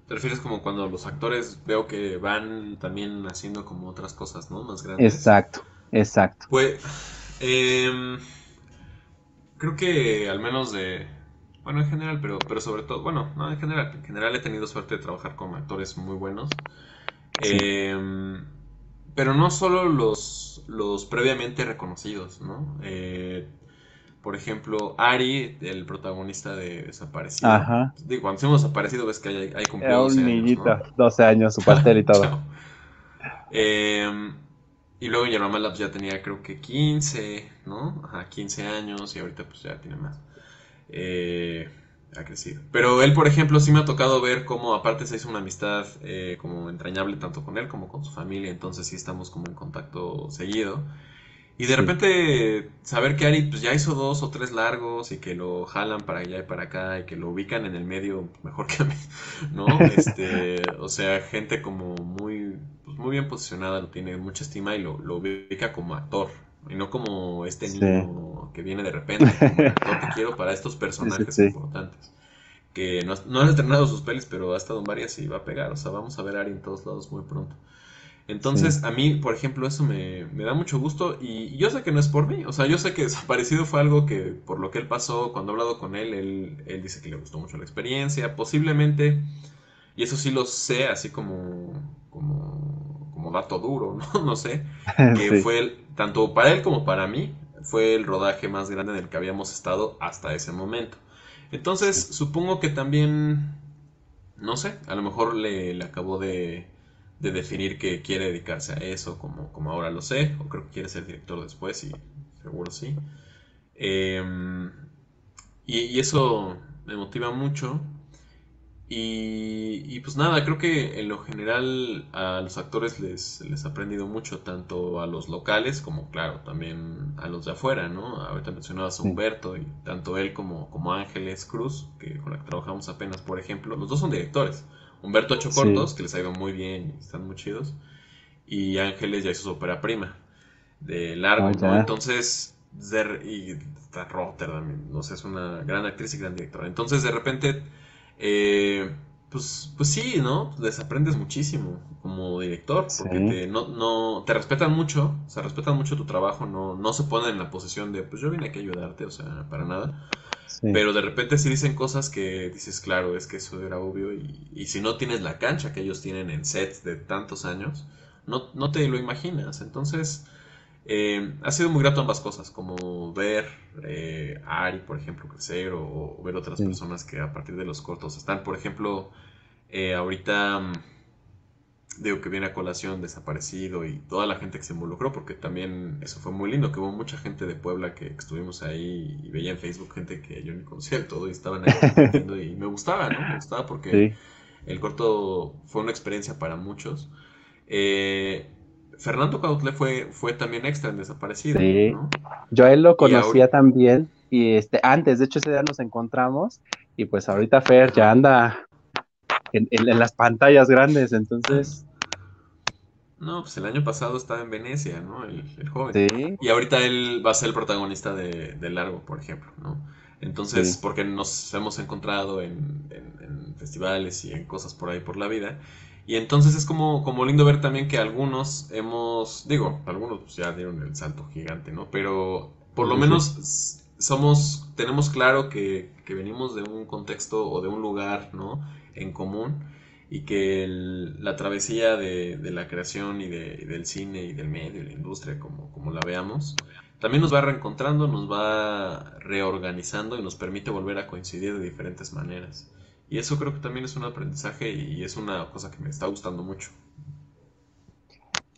C: ¿Te refieres como cuando los actores veo que van también haciendo como otras cosas, ¿no? Más grandes.
B: Exacto, exacto.
C: Pues, em, creo que al menos de, bueno, en general, pero, pero sobre todo, bueno, no, en general, en general he tenido suerte de trabajar con actores muy buenos. Em, pero no solo los, los previamente reconocidos, ¿no? Eh, por ejemplo, Ari, el protagonista de Desaparecido. Ajá. Digo, cuando hemos desaparecido ves que hay, hay
B: Era un niñito, 12 años, su pastel y todo.
C: Em, y luego Yermamala Labs ya tenía creo que 15, ¿no? Ajá, 15 años y ahorita pues ya tiene más. Eh, ha crecido. Pero él, por ejemplo, sí me ha tocado ver cómo aparte se hizo una amistad eh, como entrañable tanto con él como con su familia, entonces sí estamos como en contacto seguido. Y de repente saber que Ari pues ya hizo dos o tres largos y que lo jalan para allá y para acá y que lo ubican en el medio mejor que a mí, ¿no? Este, o sea, gente como muy, pues muy bien posicionada, lo tiene mucha estima y lo, lo ubica como actor y no como este niño que viene de repente, como actor que quiero para estos personajes importantes. Que no, no han estrenado sus pelis, pero ha estado en varias y va a pegar. O sea, vamos a ver a Ari en todos lados muy pronto. Entonces, a mí, por ejemplo, eso me, da mucho gusto y yo sé que no es por mí, o sea, yo sé que desaparecido fue algo que por lo que él pasó, cuando he hablado con él, él, dice que le gustó mucho la experiencia, posiblemente, y eso sí lo sé, así como, como, como dato duro, ¿no? no sé, que fue, tanto para él como para mí, fue el rodaje más grande en el que habíamos estado hasta ese momento. Entonces, supongo que también, no sé, a lo mejor le, le acabó de de definir que quiere dedicarse a eso, como, como ahora lo sé, o creo que quiere ser director después, y seguro sí. Em, y, eso me motiva mucho. Y, pues nada, creo que en lo general a los actores les, les ha aprendido mucho, tanto a los locales como, claro, también a los de afuera, ¿no? Ahorita mencionabas a Humberto y tanto él como, como Ángeles Cruz, que con la que trabajamos apenas, por ejemplo, los dos son directores. Humberto hecho cortos, que les ha ido muy bien están muy chidos. Y Ángeles ya hizo su ópera prima, de largo, ah, Entonces, y está Rotterdam, no sé, es una gran actriz y gran directora. Entonces, de repente, eh, pues, pues sí, ¿no? Desaprendes muchísimo como director, porque te, no, no, te respetan mucho, o sea, respetan mucho tu trabajo, no, no se ponen en la posición de, pues yo vine aquí a ayudarte, o sea, para nada. Pero de repente sí dicen cosas que dices, claro, es que eso era obvio, y, y si no tienes la cancha que ellos tienen en sets de tantos años, no, no te lo imaginas. Entonces, eh, ha sido muy grato ambas cosas, como ver eh, a Ari, por ejemplo, crecer o, ver otras personas que a partir de los cortos están. Por ejemplo, eh, ahorita mm, digo que viene a colación desaparecido y toda la gente que se involucró, porque también eso fue muy lindo, que hubo mucha gente de Puebla que estuvimos ahí y veía en Facebook gente que yo ni conocía todo y estaban ahí y me gustaba, ¿no? Me gustaba porque el corto fue una experiencia para muchos. Eh, Fernando Cautle fue, fue también extra en Desaparecido. Sí.
B: Yo a él lo conocía también y este, antes, de hecho ese día nos encontramos y pues ahorita Fer ya anda en, las pantallas grandes, entonces...
C: No, pues el año pasado estaba en Venecia, ¿no? El, joven. Sí. Y ahorita él va a ser el protagonista de, Largo, por ejemplo, ¿no? Entonces, porque nos hemos encontrado en, en, festivales y en cosas por ahí por la vida. Y entonces es como, como lindo ver también que algunos hemos, digo, algunos pues ya dieron el salto gigante, ¿no? Pero por lo menos somos, tenemos claro que, venimos de un contexto o de un lugar, ¿no? En común y que la travesía de, la creación y, de, del cine y del medio y la industria, como, la veamos, también nos va reencontrando, nos va reorganizando y nos permite volver a coincidir de diferentes maneras. Y eso creo que también es un aprendizaje y es una cosa que me está gustando mucho.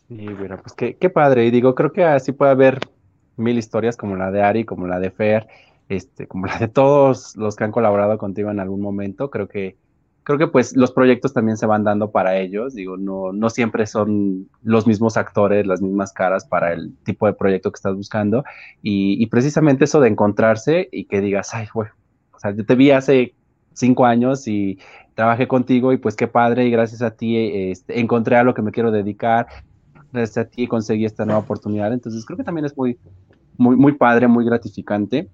B: Y bueno, pues qué, qué padre. Y digo, creo que así puede haber mil historias como la de Ari, como la de Fer, este, como la de todos los que han colaborado contigo en algún momento. Creo que, creo que pues los proyectos también se van dando para ellos. Digo, no, no siempre son los mismos actores, las mismas caras para el tipo de proyecto que estás buscando. Y, y precisamente eso de encontrarse y que digas, ay, güey, o sea, yo te vi hace cinco años y trabajé contigo y pues qué padre y gracias a ti este, encontré a lo que me quiero dedicar, gracias a ti conseguí esta nueva oportunidad, entonces creo que también es muy, muy, muy padre, muy gratificante.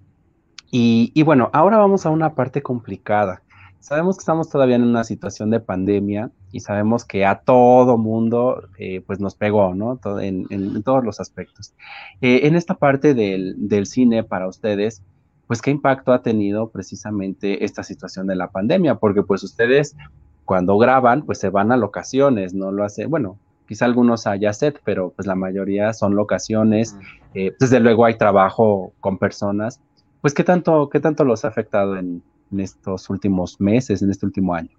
B: Y, bueno, ahora vamos a una parte complicada. Sabemos que estamos todavía en una situación de pandemia y sabemos que a todo mundo eh, pues nos pegó, ¿no? en, todos los aspectos. Eh, en esta parte del, del cine para ustedes, pues qué impacto ha tenido precisamente esta situación de la pandemia, porque pues ustedes cuando graban, pues se van a locaciones, no lo hacen, bueno, quizá algunos haya set, pero pues la mayoría son locaciones, eh, desde luego hay trabajo con personas, pues qué tanto, qué tanto los ha afectado en estos últimos meses, en este último año.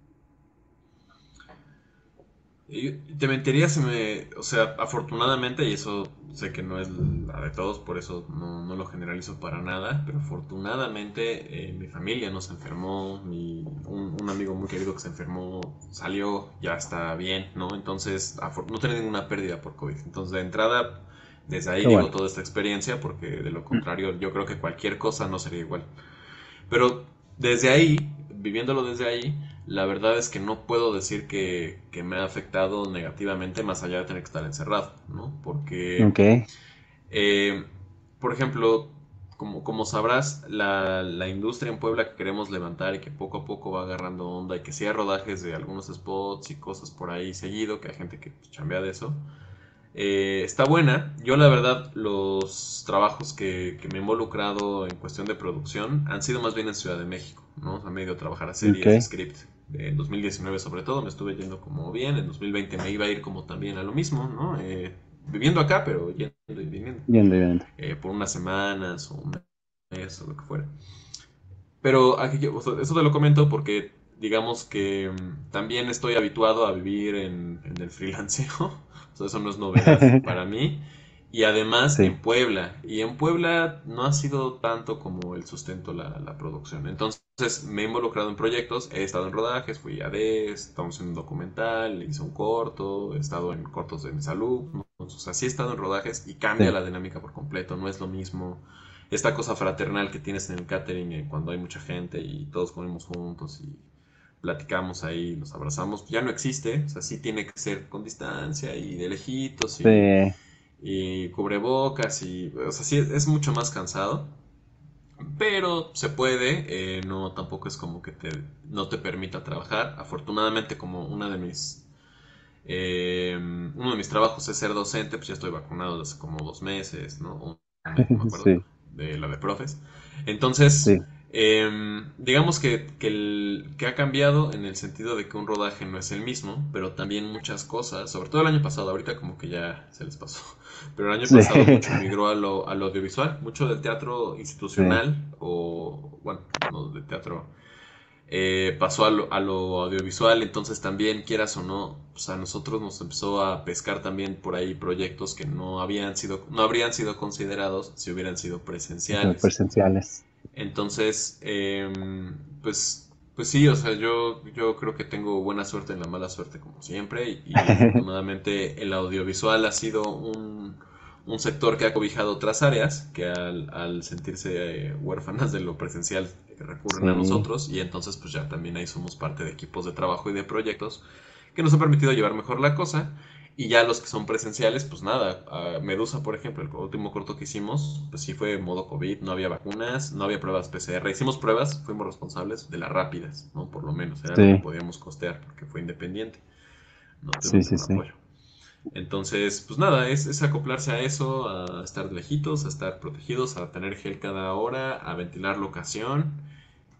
C: Te mentiría si me, o sea, afortunadamente, y eso sé que no es la de todos, por eso no, lo generalizo para nada, pero afortunadamente eh, mi familia no se enfermó, mi, un, amigo muy querido que se enfermó salió, ya está bien, ¿no? Entonces, no tiene ninguna pérdida por COVID. Entonces, de entrada, desde ahí digo toda esta experiencia, porque de lo contrario, yo creo que cualquier cosa no sería igual. Pero desde ahí, viviéndolo desde ahí, la verdad es que no puedo decir que, me ha afectado negativamente más allá de tener que estar encerrado, ¿no? Porque, eh, por ejemplo, como, como sabrás, la, la, industria en Puebla que queremos levantar y que poco a poco va agarrando onda y que sí hay rodajes de algunos spots y cosas por ahí seguido, que hay gente que chambea de eso, eh, está buena. Yo la verdad los trabajos que, me he involucrado en cuestión de producción han sido más bien en Ciudad de México, ¿no? O me he ido a trabajar a series, script. En 2019 sobre todo me estuve yendo como bien, en 2020 me iba a ir como también a lo mismo, ¿no? Eh, viviendo acá, pero yendo y viniendo.
B: Yendo y viniendo.
C: Eh, por unas semanas o un mes o lo que fuera. Pero aquí, eso te lo comento porque digamos que mm, también estoy habituado a vivir en, en el freelanceo eso no es novedad para mí. Y además en Puebla. Y en Puebla no ha sido tanto como el sustento la, la, producción. Entonces me he involucrado en proyectos, he estado en rodajes, fui a DES, estamos en un documental, hice un corto, he estado en cortos de mi salud. O sea, sí he estado en rodajes y cambia la dinámica por completo. No es lo mismo esta cosa fraternal que tienes en el catering eh, cuando hay mucha gente y todos comemos juntos y platicamos ahí, nos abrazamos, ya no existe, o sea, sí tiene que ser con distancia y de lejitos y, y cubrebocas y, o sea, sí, es mucho más cansado. Pero se puede, eh, no tampoco es como que te, no te permita trabajar. Afortunadamente, como una de mis eh, uno de mis trabajos es ser docente, pues ya estoy vacunado desde como dos meses, ¿no? de la de profes. Entonces, em, digamos que, que, el, que ha cambiado en el sentido de que un rodaje no es el mismo, pero también muchas cosas, sobre todo el año pasado, ahorita como que ya se les pasó, pero el año pasado mucho migró a lo, a lo audiovisual, mucho del teatro institucional o, bueno, no, del teatro eh, pasó a lo, audiovisual, entonces también, quieras o no, pues a nosotros nos empezó a pescar también por ahí proyectos que no habían sido, no habrían sido considerados si hubieran sido presenciales.
B: Presenciales.
C: Entonces, em, pues, pues sí, o sea, yo, yo creo que tengo buena suerte en la mala suerte como siempre y, afortunadamente el audiovisual ha sido un un sector que ha cobijado otras áreas que al, sentirse eh, huérfanas de lo presencial recurren a nosotros y entonces pues ya también ahí somos parte de equipos de trabajo y de proyectos que nos han permitido llevar mejor la cosa y ya los que son presenciales pues nada, Medusa por ejemplo, el último corto que hicimos pues sí fue modo COVID, no había vacunas, no había pruebas PCR, hicimos pruebas, fuimos responsables de las rápidas, ¿no? Por lo menos era lo que podíamos costear porque fue independiente.
B: No sí, sí, sí.
C: Entonces, pues nada, es, acoplarse a eso, a estar lejitos, a estar protegidos, a tener gel cada hora, a ventilar locación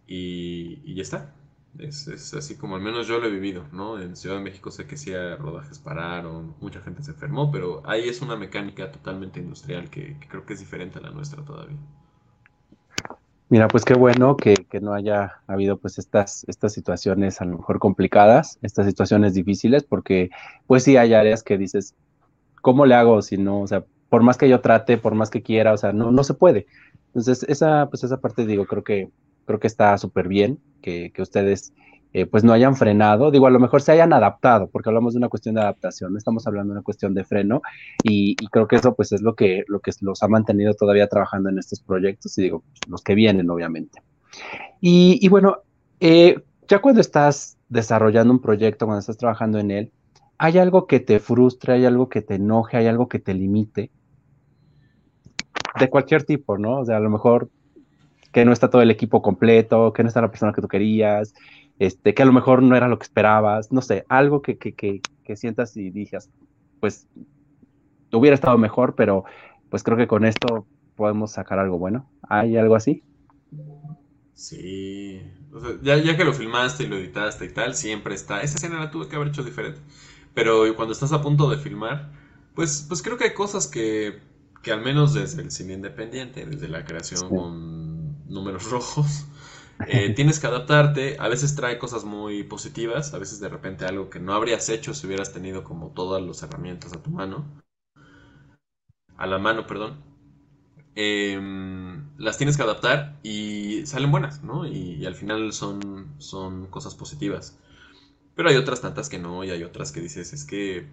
C: y, y ya está. Es, así como al menos yo lo he vivido, ¿no? En Ciudad de México sé que sí rodajes pararon, mucha gente se enfermó, pero ahí es una mecánica totalmente industrial que creo que es diferente a la nuestra todavía.
B: Mira, pues qué bueno que, no haya habido pues estas, estas situaciones a lo mejor complicadas, estas situaciones difíciles, porque pues sí hay áreas que dices, ¿cómo le hago si no? O sea, por más que yo trate, por más que quiera, o sea, no, no se puede. Entonces, esa, pues esa parte digo, creo que, creo que está súper bien que, que ustedes eh, pues no hayan frenado, digo, a lo mejor se hayan adaptado, porque hablamos de una cuestión de adaptación, no estamos hablando de una cuestión de freno, y, creo que eso pues es lo que, lo que los ha mantenido todavía trabajando en estos proyectos, y digo, los que vienen, obviamente. Y, bueno, eh, ya cuando estás desarrollando un proyecto, cuando estás trabajando en él, ¿hay algo que te frustre, hay algo que te enoje, hay algo que te limite? De cualquier tipo, ¿no? O sea, a lo mejor que no está todo el equipo completo, que no está la persona que tú querías, este, que a lo mejor no era lo que esperabas, no sé, algo que, que, que, que sientas y digas, pues hubiera estado mejor, pero pues creo que con esto podemos sacar algo bueno. ¿Hay algo así?
C: Sí, ya, ya, que lo filmaste y lo editaste y tal, siempre está. Esa escena la tuve que haber hecho diferente. Pero cuando estás a punto de filmar, pues, pues creo que hay cosas que, que al menos desde el cine independiente, desde la creación con números rojos, eh, tienes que adaptarte, a veces trae cosas muy positivas, a veces de repente algo que no habrías hecho si hubieras tenido como todas las herramientas a tu mano, a la mano, perdón. Em, las tienes que adaptar y salen buenas, ¿no? Y, al final son, son cosas positivas. Pero hay otras tantas que no, y hay otras que dices, es que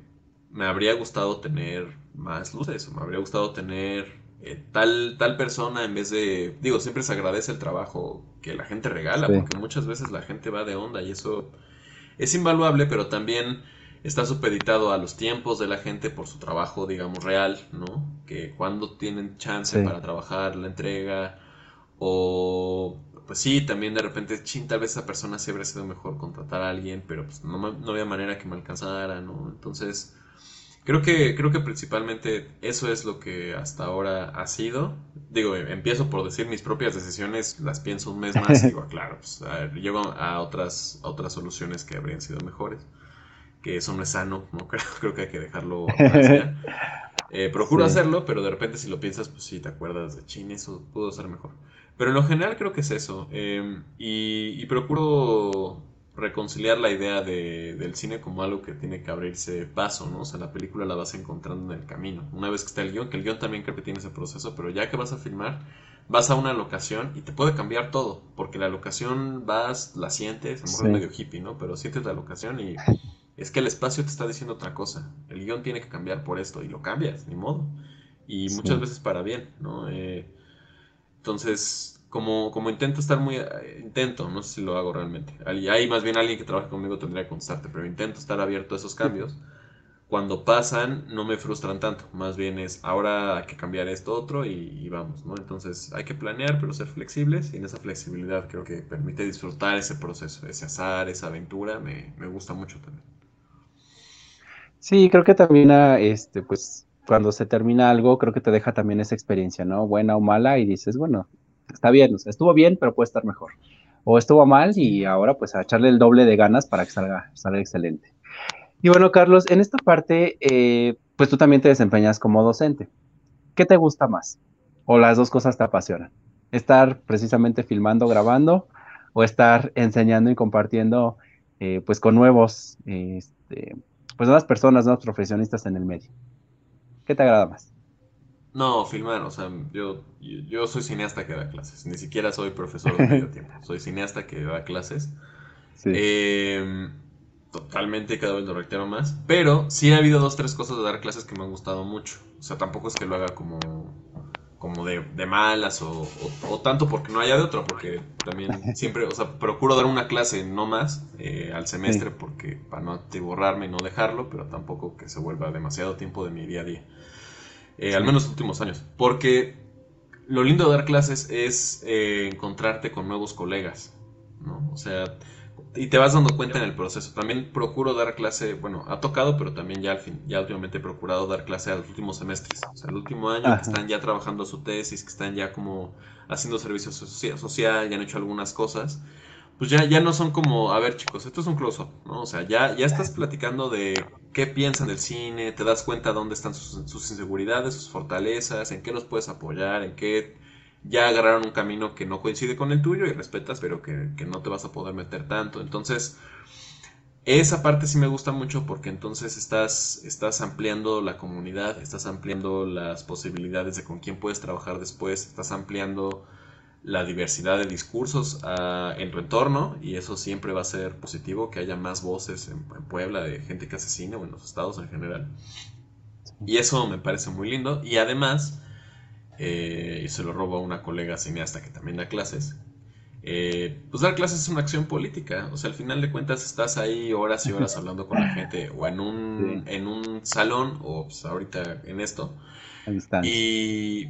C: me habría gustado tener más luces, o me habría gustado tener eh, tal, tal persona en vez de, digo, siempre se agradece el trabajo que la gente regala, porque muchas veces la gente va de onda y eso es invaluable, pero también está supeditado a los tiempos de la gente por su trabajo, digamos, real, ¿no? Que cuando tienen chance para trabajar la entrega, o pues sí, también de repente, chin, tal vez esa persona se habría sido mejor contratar a alguien, pero pues no, no había manera que me alcanzara, ¿no? Entonces Creo que, creo que principalmente eso es lo que hasta ahora ha sido. Digo, empiezo por decir mis propias decisiones, las pienso un mes más y digo, claro, pues llego a otras, otras soluciones que habrían sido mejores. Que eso no es sano, ¿no? Creo, creo que hay que dejarlo eh, procuro hacerlo, pero de repente si lo piensas, pues sí, te acuerdas de chin, eso pudo ser mejor. Pero en lo general creo que es eso. Em, y, y procuro reconciliar la idea de, del cine como algo que tiene que abrirse paso, ¿no? O sea, la película la vas encontrando en el camino. Una vez que está el guion, que el guion también creo que tiene ese proceso, pero ya que vas a filmar, vas a una locación y te puede cambiar todo, porque la locación vas, la sientes, a lo mejor es medio hippie, ¿no? Pero sientes la locación y es que el espacio te está diciendo otra cosa. El guion tiene que cambiar por esto y lo cambias, ni modo. Y muchas veces para bien, ¿no? Eh, entonces, como, como intento estar muy... Eh, intento, no sé si lo hago realmente. Hay más bien alguien que trabaja conmigo tendría que contestarte, pero intento estar abierto a esos cambios. cuando pasan no me frustran tanto, más bien es ahora hay que cambiar esto otro y, vamos, ¿no? Entonces hay que planear pero ser flexibles y en esa flexibilidad creo que permite disfrutar ese proceso, ese azar, esa aventura, me, me gusta mucho también.
B: Sí, creo que también ah, este, pues cuando se termina algo, creo que te deja también esa experiencia, ¿no? Buena o mala y dices, bueno, está bien, o estuvo bien, pero puede estar mejor. O estuvo mal y ahora pues a echarle el doble de ganas para que salga, salga excelente. Y bueno, Carlos, en esta parte, eh, pues tú también te desempeñas como docente. ¿Qué te gusta más? ¿O las dos cosas te apasionan? ¿Estar precisamente filmando, grabando? ¿O estar enseñando y compartiendo eh, pues con nuevos, este, pues nuevas personas, nuevos profesionistas en el medio? ¿Qué te agrada más?
C: No, filmar, o sea, yo, yo soy cineasta que da clases, ni siquiera soy profesor de medio tiempo, soy cineasta que da clases. Sí. Eh, totalmente cada vez lo reitero más. Pero sí ha habido dos, tres cosas de dar clases que me han gustado mucho. O sea, tampoco es que lo haga como, como de, malas o, tanto porque no haya de otro, porque también siempre, o sea, procuro dar una clase no más eh, al semestre porque para no borrarme y no dejarlo, pero tampoco que se vuelva demasiado tiempo de mi día a día. Eh, al menos los últimos años. Porque lo lindo de dar clases es eh, encontrarte con nuevos colegas, ¿no? O sea, y te vas dando cuenta en el proceso. También procuro dar clase, bueno, ha tocado, pero también ya al fin, ya últimamente he procurado dar clase a los últimos semestres. O sea, el último año que están ya trabajando su tesis, que están ya como haciendo servicio social, ya han hecho algunas cosas. Pues ya, ya no son como, a ver chicos, esto es un close-up, ¿no? O sea, ya, ya estás platicando de qué piensan del cine, te das cuenta dónde están sus, inseguridades, sus fortalezas, en qué los puedes apoyar, en qué ya agarraron un camino que no coincide con el tuyo y respetas, pero que, no te vas a poder meter tanto. Entonces, esa parte sí me gusta mucho porque entonces estás, estás ampliando la comunidad, estás ampliando las posibilidades de con quién puedes trabajar después, estás ampliando la diversidad de discursos ah, en tu entorno y eso siempre va a ser positivo, que haya más voces en, en, Puebla de gente que hace cine o en los estados en general. Y eso me parece muy lindo y además eh, y se lo robo a una colega cineasta que también da clases. Eh, pues dar clases es una acción política, o sea, al final de cuentas estás ahí horas y horas hablando con la gente o en un, en un salón o pues, ahorita en esto. Y,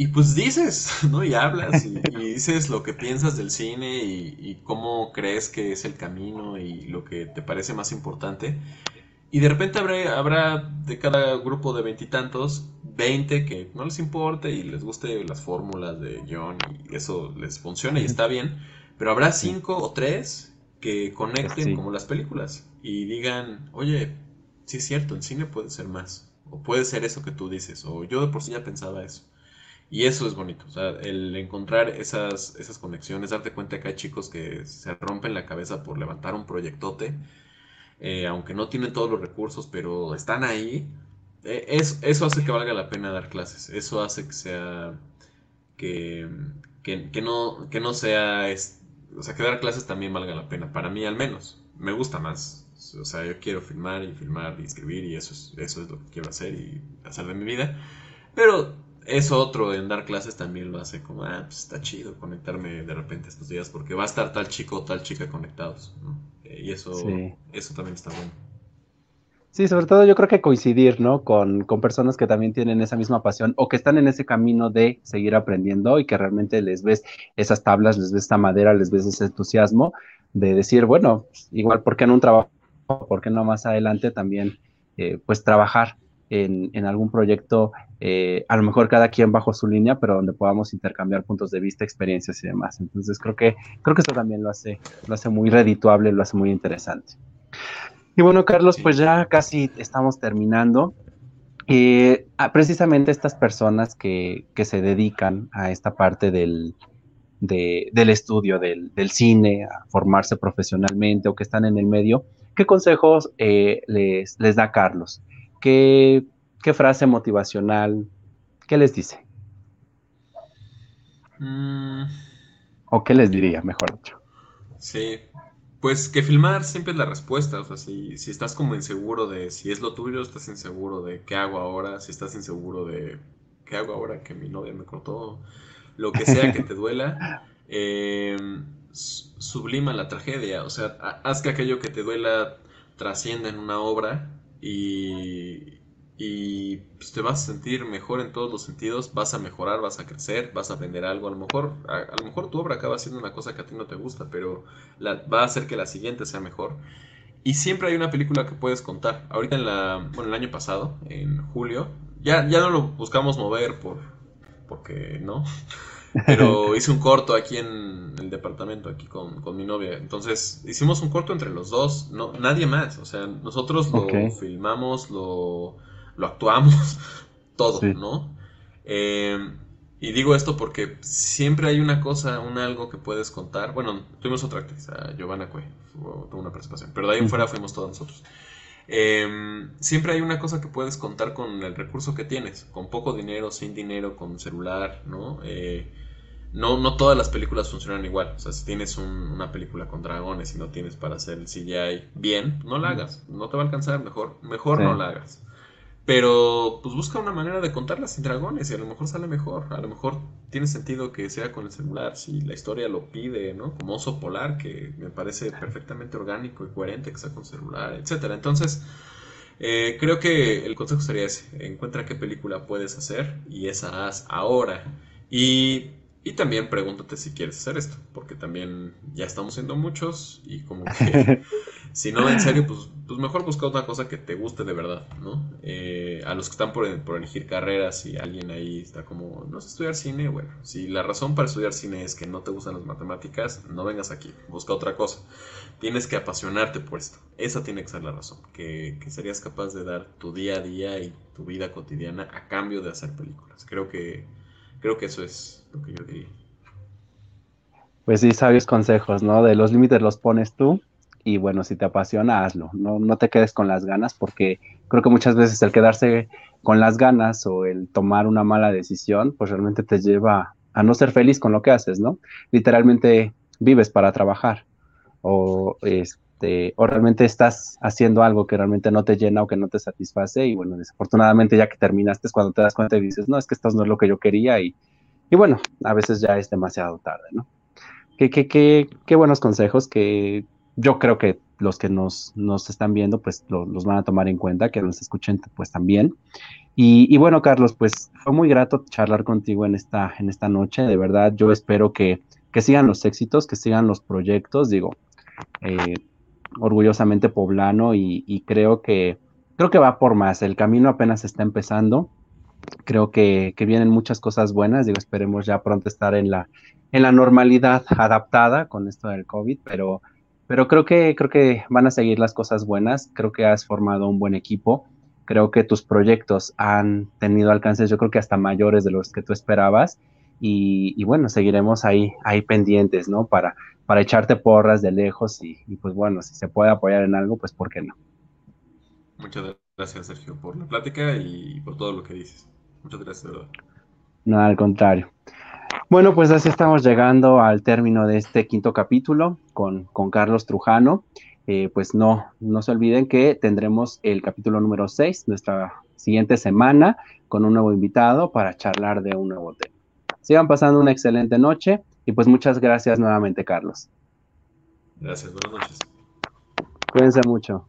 C: y pues dices, ¿no? Y hablas y, dices lo que piensas del cine y, y, cómo crees que es el camino y lo que te parece más importante. Y de repente habrá, habrá de cada grupo de veintitantos, veinte que no les importe y les guste las fórmulas de John y eso les funciona y está bien. Pero habrá cinco o tres que conecten como las películas y digan, oye, sí es cierto, en cine puede ser más. O puede ser eso que tú dices. O yo de por sí ya pensaba eso. Y eso es bonito, o sea, el encontrar esas, esas conexiones, darte cuenta que hay chicos que se rompen la cabeza por levantar un proyectote eh, aunque no tienen todos los recursos, pero están ahí, eh, eso hace que valga la pena dar clases, eso hace que sea, que, que, no, que no sea, o sea, que dar clases también valga la pena, para mí al menos, me gusta más. O sea, yo quiero filmar y filmar y escribir y eso es, eso es lo que quiero hacer y hacer de mi vida. Pero eso otro en dar clases también lo hace como, ah, pues está chido conectarme de repente estos días porque va a estar tal chico o tal chica conectados, ¿no? y eso, eso también está bueno.
B: Sí, sobre todo yo creo que coincidir, ¿no? Con, personas que también tienen esa misma pasión o que están en ese camino de seguir aprendiendo y que realmente les ves esas tablas, les ves esta madera, les ves ese entusiasmo de decir, bueno, igual, ¿por qué no un trabajo? ¿Por qué no más adelante también, eh, pues, trabajar en, algún proyecto, eh, a lo mejor cada quien bajo su línea, pero donde podamos intercambiar puntos de vista, experiencias y demás. Entonces creo que, creo que eso también lo hace, lo hace muy redituable, lo hace muy interesante. Y bueno, Carlos, pues ya casi estamos terminando. Eh, precisamente estas personas que, que, se dedican a esta parte del, del estudio del, del, cine, a formarse profesionalmente o que están en el medio, ¿qué consejos eh, les, les da Carlos? ¿Qué, frase motivacional? ¿Qué les dice? Mm. ¿O qué les diría, mejor dicho?
C: Sí, pues que filmar siempre es la respuesta. O sea, si, si, estás como inseguro de si es lo tuyo, estás inseguro de qué hago ahora, si estás inseguro de qué hago ahora que mi novia me cortó, lo que sea que te duela, em, sublima la tragedia. O sea, haz que aquello que te duela trascienda en una obra y, y pues, te vas a sentir mejor en todos los sentidos, vas a mejorar, vas a crecer, vas a aprender algo. A lo mejor, a, lo mejor tu obra acaba siendo una cosa que a ti no te gusta, pero va a hacer que la siguiente sea mejor. Y siempre hay una película que puedes contar. Ahorita en la, bueno, el año pasado, en julio, ya, ya no lo buscamos mover por, porque no. Pero hice un corto aquí en el departamento, aquí con, mi novia. Entonces, hicimos un corto entre los dos, no, nadie más. O sea, nosotros lo filmamos, lo, lo actuamos, todo, ¿no? Eh, y digo esto porque siempre hay una cosa, un algo que puedes contar. Bueno, tuvimos otra actriz, a Giovanna Cue, tuvo una participación, pero de ahí en fuera fuimos todos nosotros. Em, siempre hay una cosa que puedes contar con el recurso que tienes, con poco dinero, sin dinero, con celular, ¿no? Eh, no, no todas las películas funcionan igual. O sea, si tienes una película con dragones y no tienes para hacer el CGI bien, no la hagas. No te va a alcanzar, mejor, mejor no la hagas. Pero pues busca una manera de contarlas sin dragones y a lo mejor sale mejor. A lo mejor tiene sentido que sea con el celular si la historia lo pide, ¿no? Como Oso Polar, que me parece perfectamente orgánico y coherente que sea con celular, etcétera. Entonces, eh, creo que el consejo sería ese. Encuentra qué película puedes hacer y esa haz ahora. Y y también pregúntate si quieres hacer esto, porque también ya estamos siendo muchos y como que si no, en serio, pues, pues mejor busca otra cosa que te guste de verdad, ¿no? Eh, a los que están por, elegir carreras y alguien ahí está como, no sé estudiar cine, bueno, si la razón para estudiar cine es que no te gustan las matemáticas, no vengas aquí, busca otra cosa. Tienes que apasionarte por esto, esa tiene que ser la razón, que, que serías capaz de dar tu día a día y tu vida cotidiana a cambio de hacer películas. Creo que Creo que eso es lo que yo diría.
B: Pues sí, sabios consejos, ¿no? De los límites los pones tú y bueno, si te apasiona, hazlo. No, no te quedes con las ganas porque creo que muchas veces el quedarse con las ganas o el tomar una mala decisión, pues realmente te lleva a no ser feliz con lo que haces, ¿no? Literalmente vives para trabajar o este o realmente estás haciendo algo que realmente no te llena o que no te satisface y bueno, desafortunadamente ya que terminaste es cuando te das cuenta y dices, no, es que esto no es lo que yo quería y, y bueno, a veces ya es demasiado tarde, ¿no? Qué, qué, qué, qué buenos consejos que yo creo que los que nos, nos están viendo pues los van a tomar en cuenta, que nos escuchen pues también. Y, y, bueno, Carlos, pues fue muy grato charlar contigo en esta, en esta noche, de verdad, yo espero que, que sigan los éxitos, que sigan los proyectos, digo, eh, orgullosamente poblano y, creo que creo que va por más. El camino apenas está empezando. Creo que, vienen muchas cosas buenas. Digo, esperemos ya pronto estar en la, en la normalidad adaptada con esto del COVID, pero, pero creo que creo que van a seguir las cosas buenas. Creo que has formado un buen equipo. Creo que tus proyectos han tenido alcances, yo creo que hasta mayores de los que tú esperabas. Y, bueno, seguiremos ahí, ahí pendientes, ¿no? Para, para echarte porras de lejos y, pues bueno, si se puede apoyar en algo, pues ¿por qué no?
C: Muchas gracias, Sergio, por la plática y por todo lo que dices. Muchas gracias, de verdad.
B: No, al contrario. Bueno, pues así estamos llegando al término de este quinto capítulo con, con Carlos Trujano. Eh, pues no, no se olviden que tendremos el capítulo número 6, nuestra siguiente semana, con un nuevo invitado para charlar de un nuevo tema. Sigan pasando una excelente noche y pues muchas gracias nuevamente, Carlos.
C: Gracias, buenas noches.
B: Cuídense mucho.